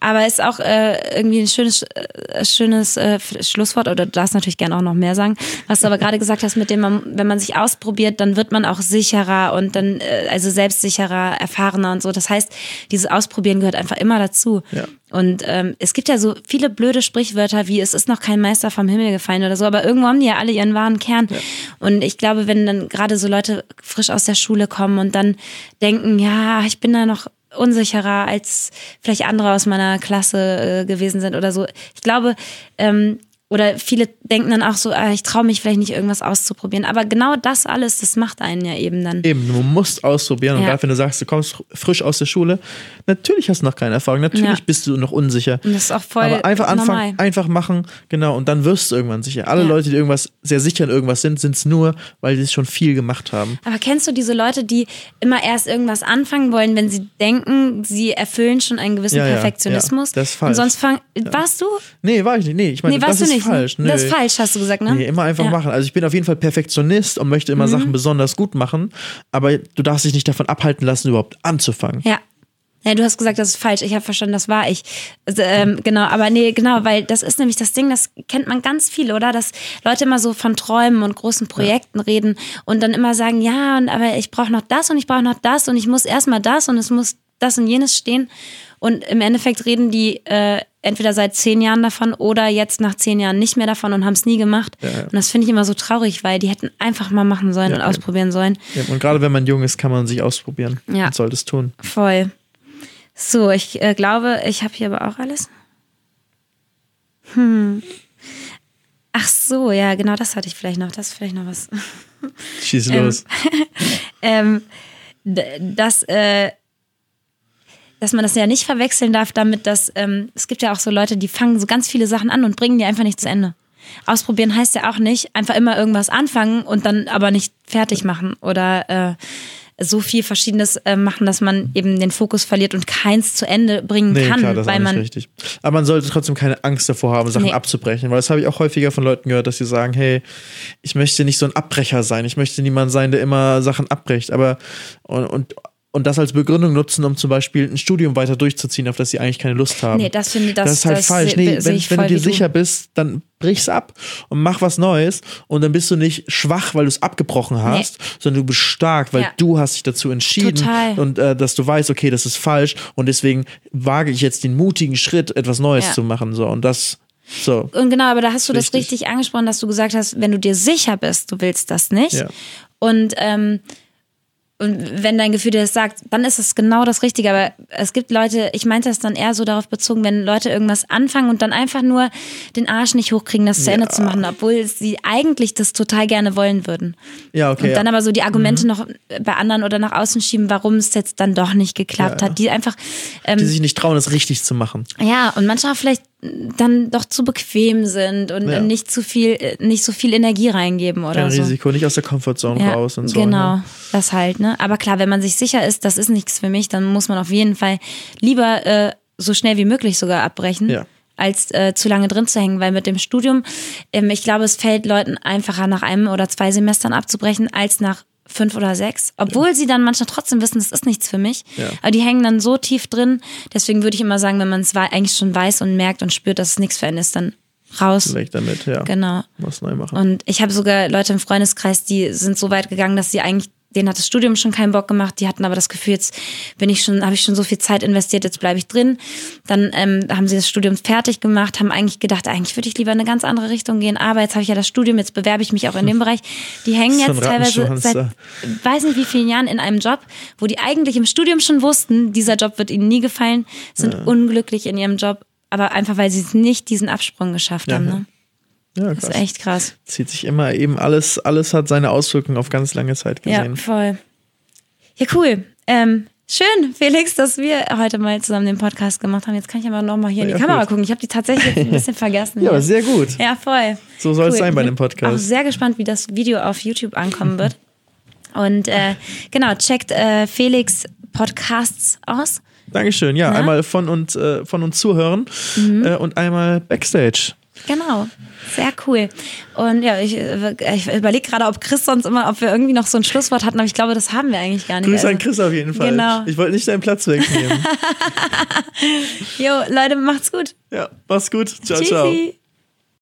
Aber es ist auch äh, irgendwie ein schönes, äh, schönes äh, Schlusswort, oder du darfst natürlich gerne auch noch mehr sagen, was du aber gerade gesagt hast, mit dem man, wenn man sich ausprobiert, dann wird man auch sicherer und dann, äh, also selbstsicherer, erfahrener und so. Das heißt, dieses Ausprobieren gehört einfach immer dazu. Ja. Und ähm, es gibt ja so viele blöde Sprichwörter wie es ist noch kein Meister vom Himmel gefallen oder so, aber irgendwo haben die ja alle ihren wahren Kern. Ja. Und ich glaube, wenn dann gerade so Leute frisch aus der Schule kommen und dann denken, ja, ich bin da noch unsicherer als vielleicht andere aus meiner Klasse äh, gewesen sind oder so. Ich glaube, ähm, oder viele denken dann auch so, ah, ich traue mich vielleicht nicht irgendwas auszuprobieren. Aber genau das alles, das macht einen ja eben dann. Eben, du musst ausprobieren. Und gerade wenn du sagst, du kommst frisch aus der Schule, natürlich hast du noch keine Erfahrung, natürlich ja. bist du noch unsicher. Und das ist auch voll Aber einfach anfangen, einfach machen, genau. Und dann wirst du irgendwann sicher. Alle ja. Leute, die irgendwas sehr sicher in irgendwas sind, sind es nur, weil sie es schon viel gemacht haben. Aber kennst du diese Leute, die immer erst irgendwas anfangen wollen, wenn sie denken, sie erfüllen schon einen gewissen ja, Perfektionismus? das ist falsch. Und sonst fangen. Warst du? Nee, war ich nicht. Nee, ich meine, nee, das ist nicht, ne? falsch. Nö. Das ist falsch, hast du gesagt, ne? Nee, immer einfach ja. machen. Also ich bin auf jeden Fall Perfektionist und möchte immer mhm. Sachen besonders gut machen, aber du darfst dich nicht davon abhalten lassen, überhaupt anzufangen. Ja. Nee, du hast gesagt, das ist falsch. Ich habe verstanden, das war ich. Also, ähm, genau, aber nee, genau, weil das ist nämlich das Ding, das kennt man ganz viel, oder? Dass Leute immer so von Träumen und großen Projekten ja. reden und dann immer sagen, ja, und, aber ich brauche noch das und ich brauche noch das und ich muss erstmal das und es muss das und jenes stehen. Und im Endeffekt reden die äh, entweder seit zehn Jahren davon oder jetzt nach zehn Jahren nicht mehr davon und haben es nie gemacht. Ja, ja. Und das finde ich immer so traurig, weil die hätten einfach mal machen sollen ja, und ausprobieren sollen. und gerade wenn man jung ist, kann man sich ausprobieren ja. und sollte es tun. Voll. So, ich äh, glaube, ich habe hier aber auch alles. Hm. Ach so, ja, genau das hatte ich vielleicht noch. Das ist vielleicht noch was. Schieß (laughs) los. (laughs) ähm, das, äh, dass man das ja nicht verwechseln darf damit, dass ähm, es gibt ja auch so Leute, die fangen so ganz viele Sachen an und bringen die einfach nicht zu Ende. Ausprobieren heißt ja auch nicht einfach immer irgendwas anfangen und dann aber nicht fertig machen oder äh, so viel Verschiedenes äh, machen, dass man eben den Fokus verliert und keins zu Ende bringen nee, kann. Klar, das weil ist man richtig. Aber man sollte trotzdem keine Angst davor haben, Sachen nee. abzubrechen, weil das habe ich auch häufiger von Leuten gehört, dass sie sagen, hey, ich möchte nicht so ein Abbrecher sein, ich möchte niemand sein, der immer Sachen abbricht. Aber und, und und das als Begründung nutzen, um zum Beispiel ein Studium weiter durchzuziehen, auf das sie eigentlich keine Lust haben. Nee, das finde ich, das, das ist halt das falsch. Nee, wenn, wenn du dir sicher bist, dann brich's ab und mach was Neues und dann bist du nicht schwach, weil du es abgebrochen hast, nee. sondern du bist stark, weil ja. du hast dich dazu entschieden Total. und äh, dass du weißt, okay, das ist falsch und deswegen wage ich jetzt den mutigen Schritt, etwas Neues ja. zu machen so und das so. Und genau, aber da hast du richtig. das richtig angesprochen, dass du gesagt hast, wenn du dir sicher bist, du willst das nicht. Ja. Und ähm, und wenn dein Gefühl dir das sagt, dann ist es genau das Richtige. Aber es gibt Leute, ich meinte das dann eher so darauf bezogen, wenn Leute irgendwas anfangen und dann einfach nur den Arsch nicht hochkriegen, das zu Ende zu machen, obwohl sie eigentlich das total gerne wollen würden. Ja, okay. Und dann ja. aber so die Argumente mhm. noch bei anderen oder nach außen schieben, warum es jetzt dann doch nicht geklappt ja, ja. hat. Die einfach. Ähm, die sich nicht trauen, es richtig zu machen. Ja, und manchmal vielleicht dann doch zu bequem sind und ja. nicht zu viel, nicht so viel Energie reingeben oder Kein so. Risiko, nicht aus der Comfortzone ja, raus und so. Genau, ne? das halt, ne? Aber klar, wenn man sich sicher ist, das ist nichts für mich, dann muss man auf jeden Fall lieber äh, so schnell wie möglich sogar abbrechen. Ja als äh, zu lange drin zu hängen, weil mit dem Studium, ähm, ich glaube, es fällt Leuten einfacher, nach einem oder zwei Semestern abzubrechen, als nach fünf oder sechs, obwohl ja. sie dann manchmal trotzdem wissen, das ist nichts für mich. Ja. Aber die hängen dann so tief drin. Deswegen würde ich immer sagen, wenn man es eigentlich schon weiß und merkt und spürt, dass es nichts für einen ist, dann raus. Weg damit, ja. Genau. Was neu machen. Und ich habe sogar Leute im Freundeskreis, die sind so weit gegangen, dass sie eigentlich denen hat das Studium schon keinen Bock gemacht. Die hatten aber das Gefühl, jetzt bin ich schon, habe ich schon so viel Zeit investiert, jetzt bleibe ich drin. Dann ähm, haben sie das Studium fertig gemacht, haben eigentlich gedacht, eigentlich würde ich lieber in eine ganz andere Richtung gehen. Aber jetzt habe ich ja das Studium, jetzt bewerbe ich mich auch in dem (laughs) Bereich. Die hängen jetzt teilweise seit weiß nicht wie vielen Jahren in einem Job, wo die eigentlich im Studium schon wussten, dieser Job wird ihnen nie gefallen, sind ja. unglücklich in ihrem Job, aber einfach weil sie nicht diesen Absprung geschafft ja. haben. Ne? Ja, krass. Das ist echt krass. Zieht sich immer eben alles, alles hat seine Auswirkungen auf ganz lange Zeit gesehen. Ja, voll. Ja, cool. Ähm, schön, Felix, dass wir heute mal zusammen den Podcast gemacht haben. Jetzt kann ich aber nochmal hier ja, in die Kamera gut. gucken. Ich habe die tatsächlich ein (laughs) bisschen vergessen. ja, sehr gut. Ja, voll. So soll cool. es sein bei dem Podcast. Ich bin auch sehr gespannt, wie das Video auf YouTube ankommen wird. Und äh, genau, checkt äh, Felix Podcasts aus. Dankeschön. Ja, Na? einmal von uns, äh, von uns zuhören mhm. Äh, und einmal Backstage. Genau. Sehr cool. Und ja, ich, ich überlege gerade, ob Chris sonst immer, ob wir irgendwie noch so ein Schlusswort hatten, aber ich glaube, das haben wir eigentlich gar nicht. Grüß an also Chris auf jeden Fall. Genau. Ich wollte nicht deinen Platz wegnehmen. (laughs) jo, Leute, macht's gut. Ja, mach's gut. Ciao, Tschüssi. ciao.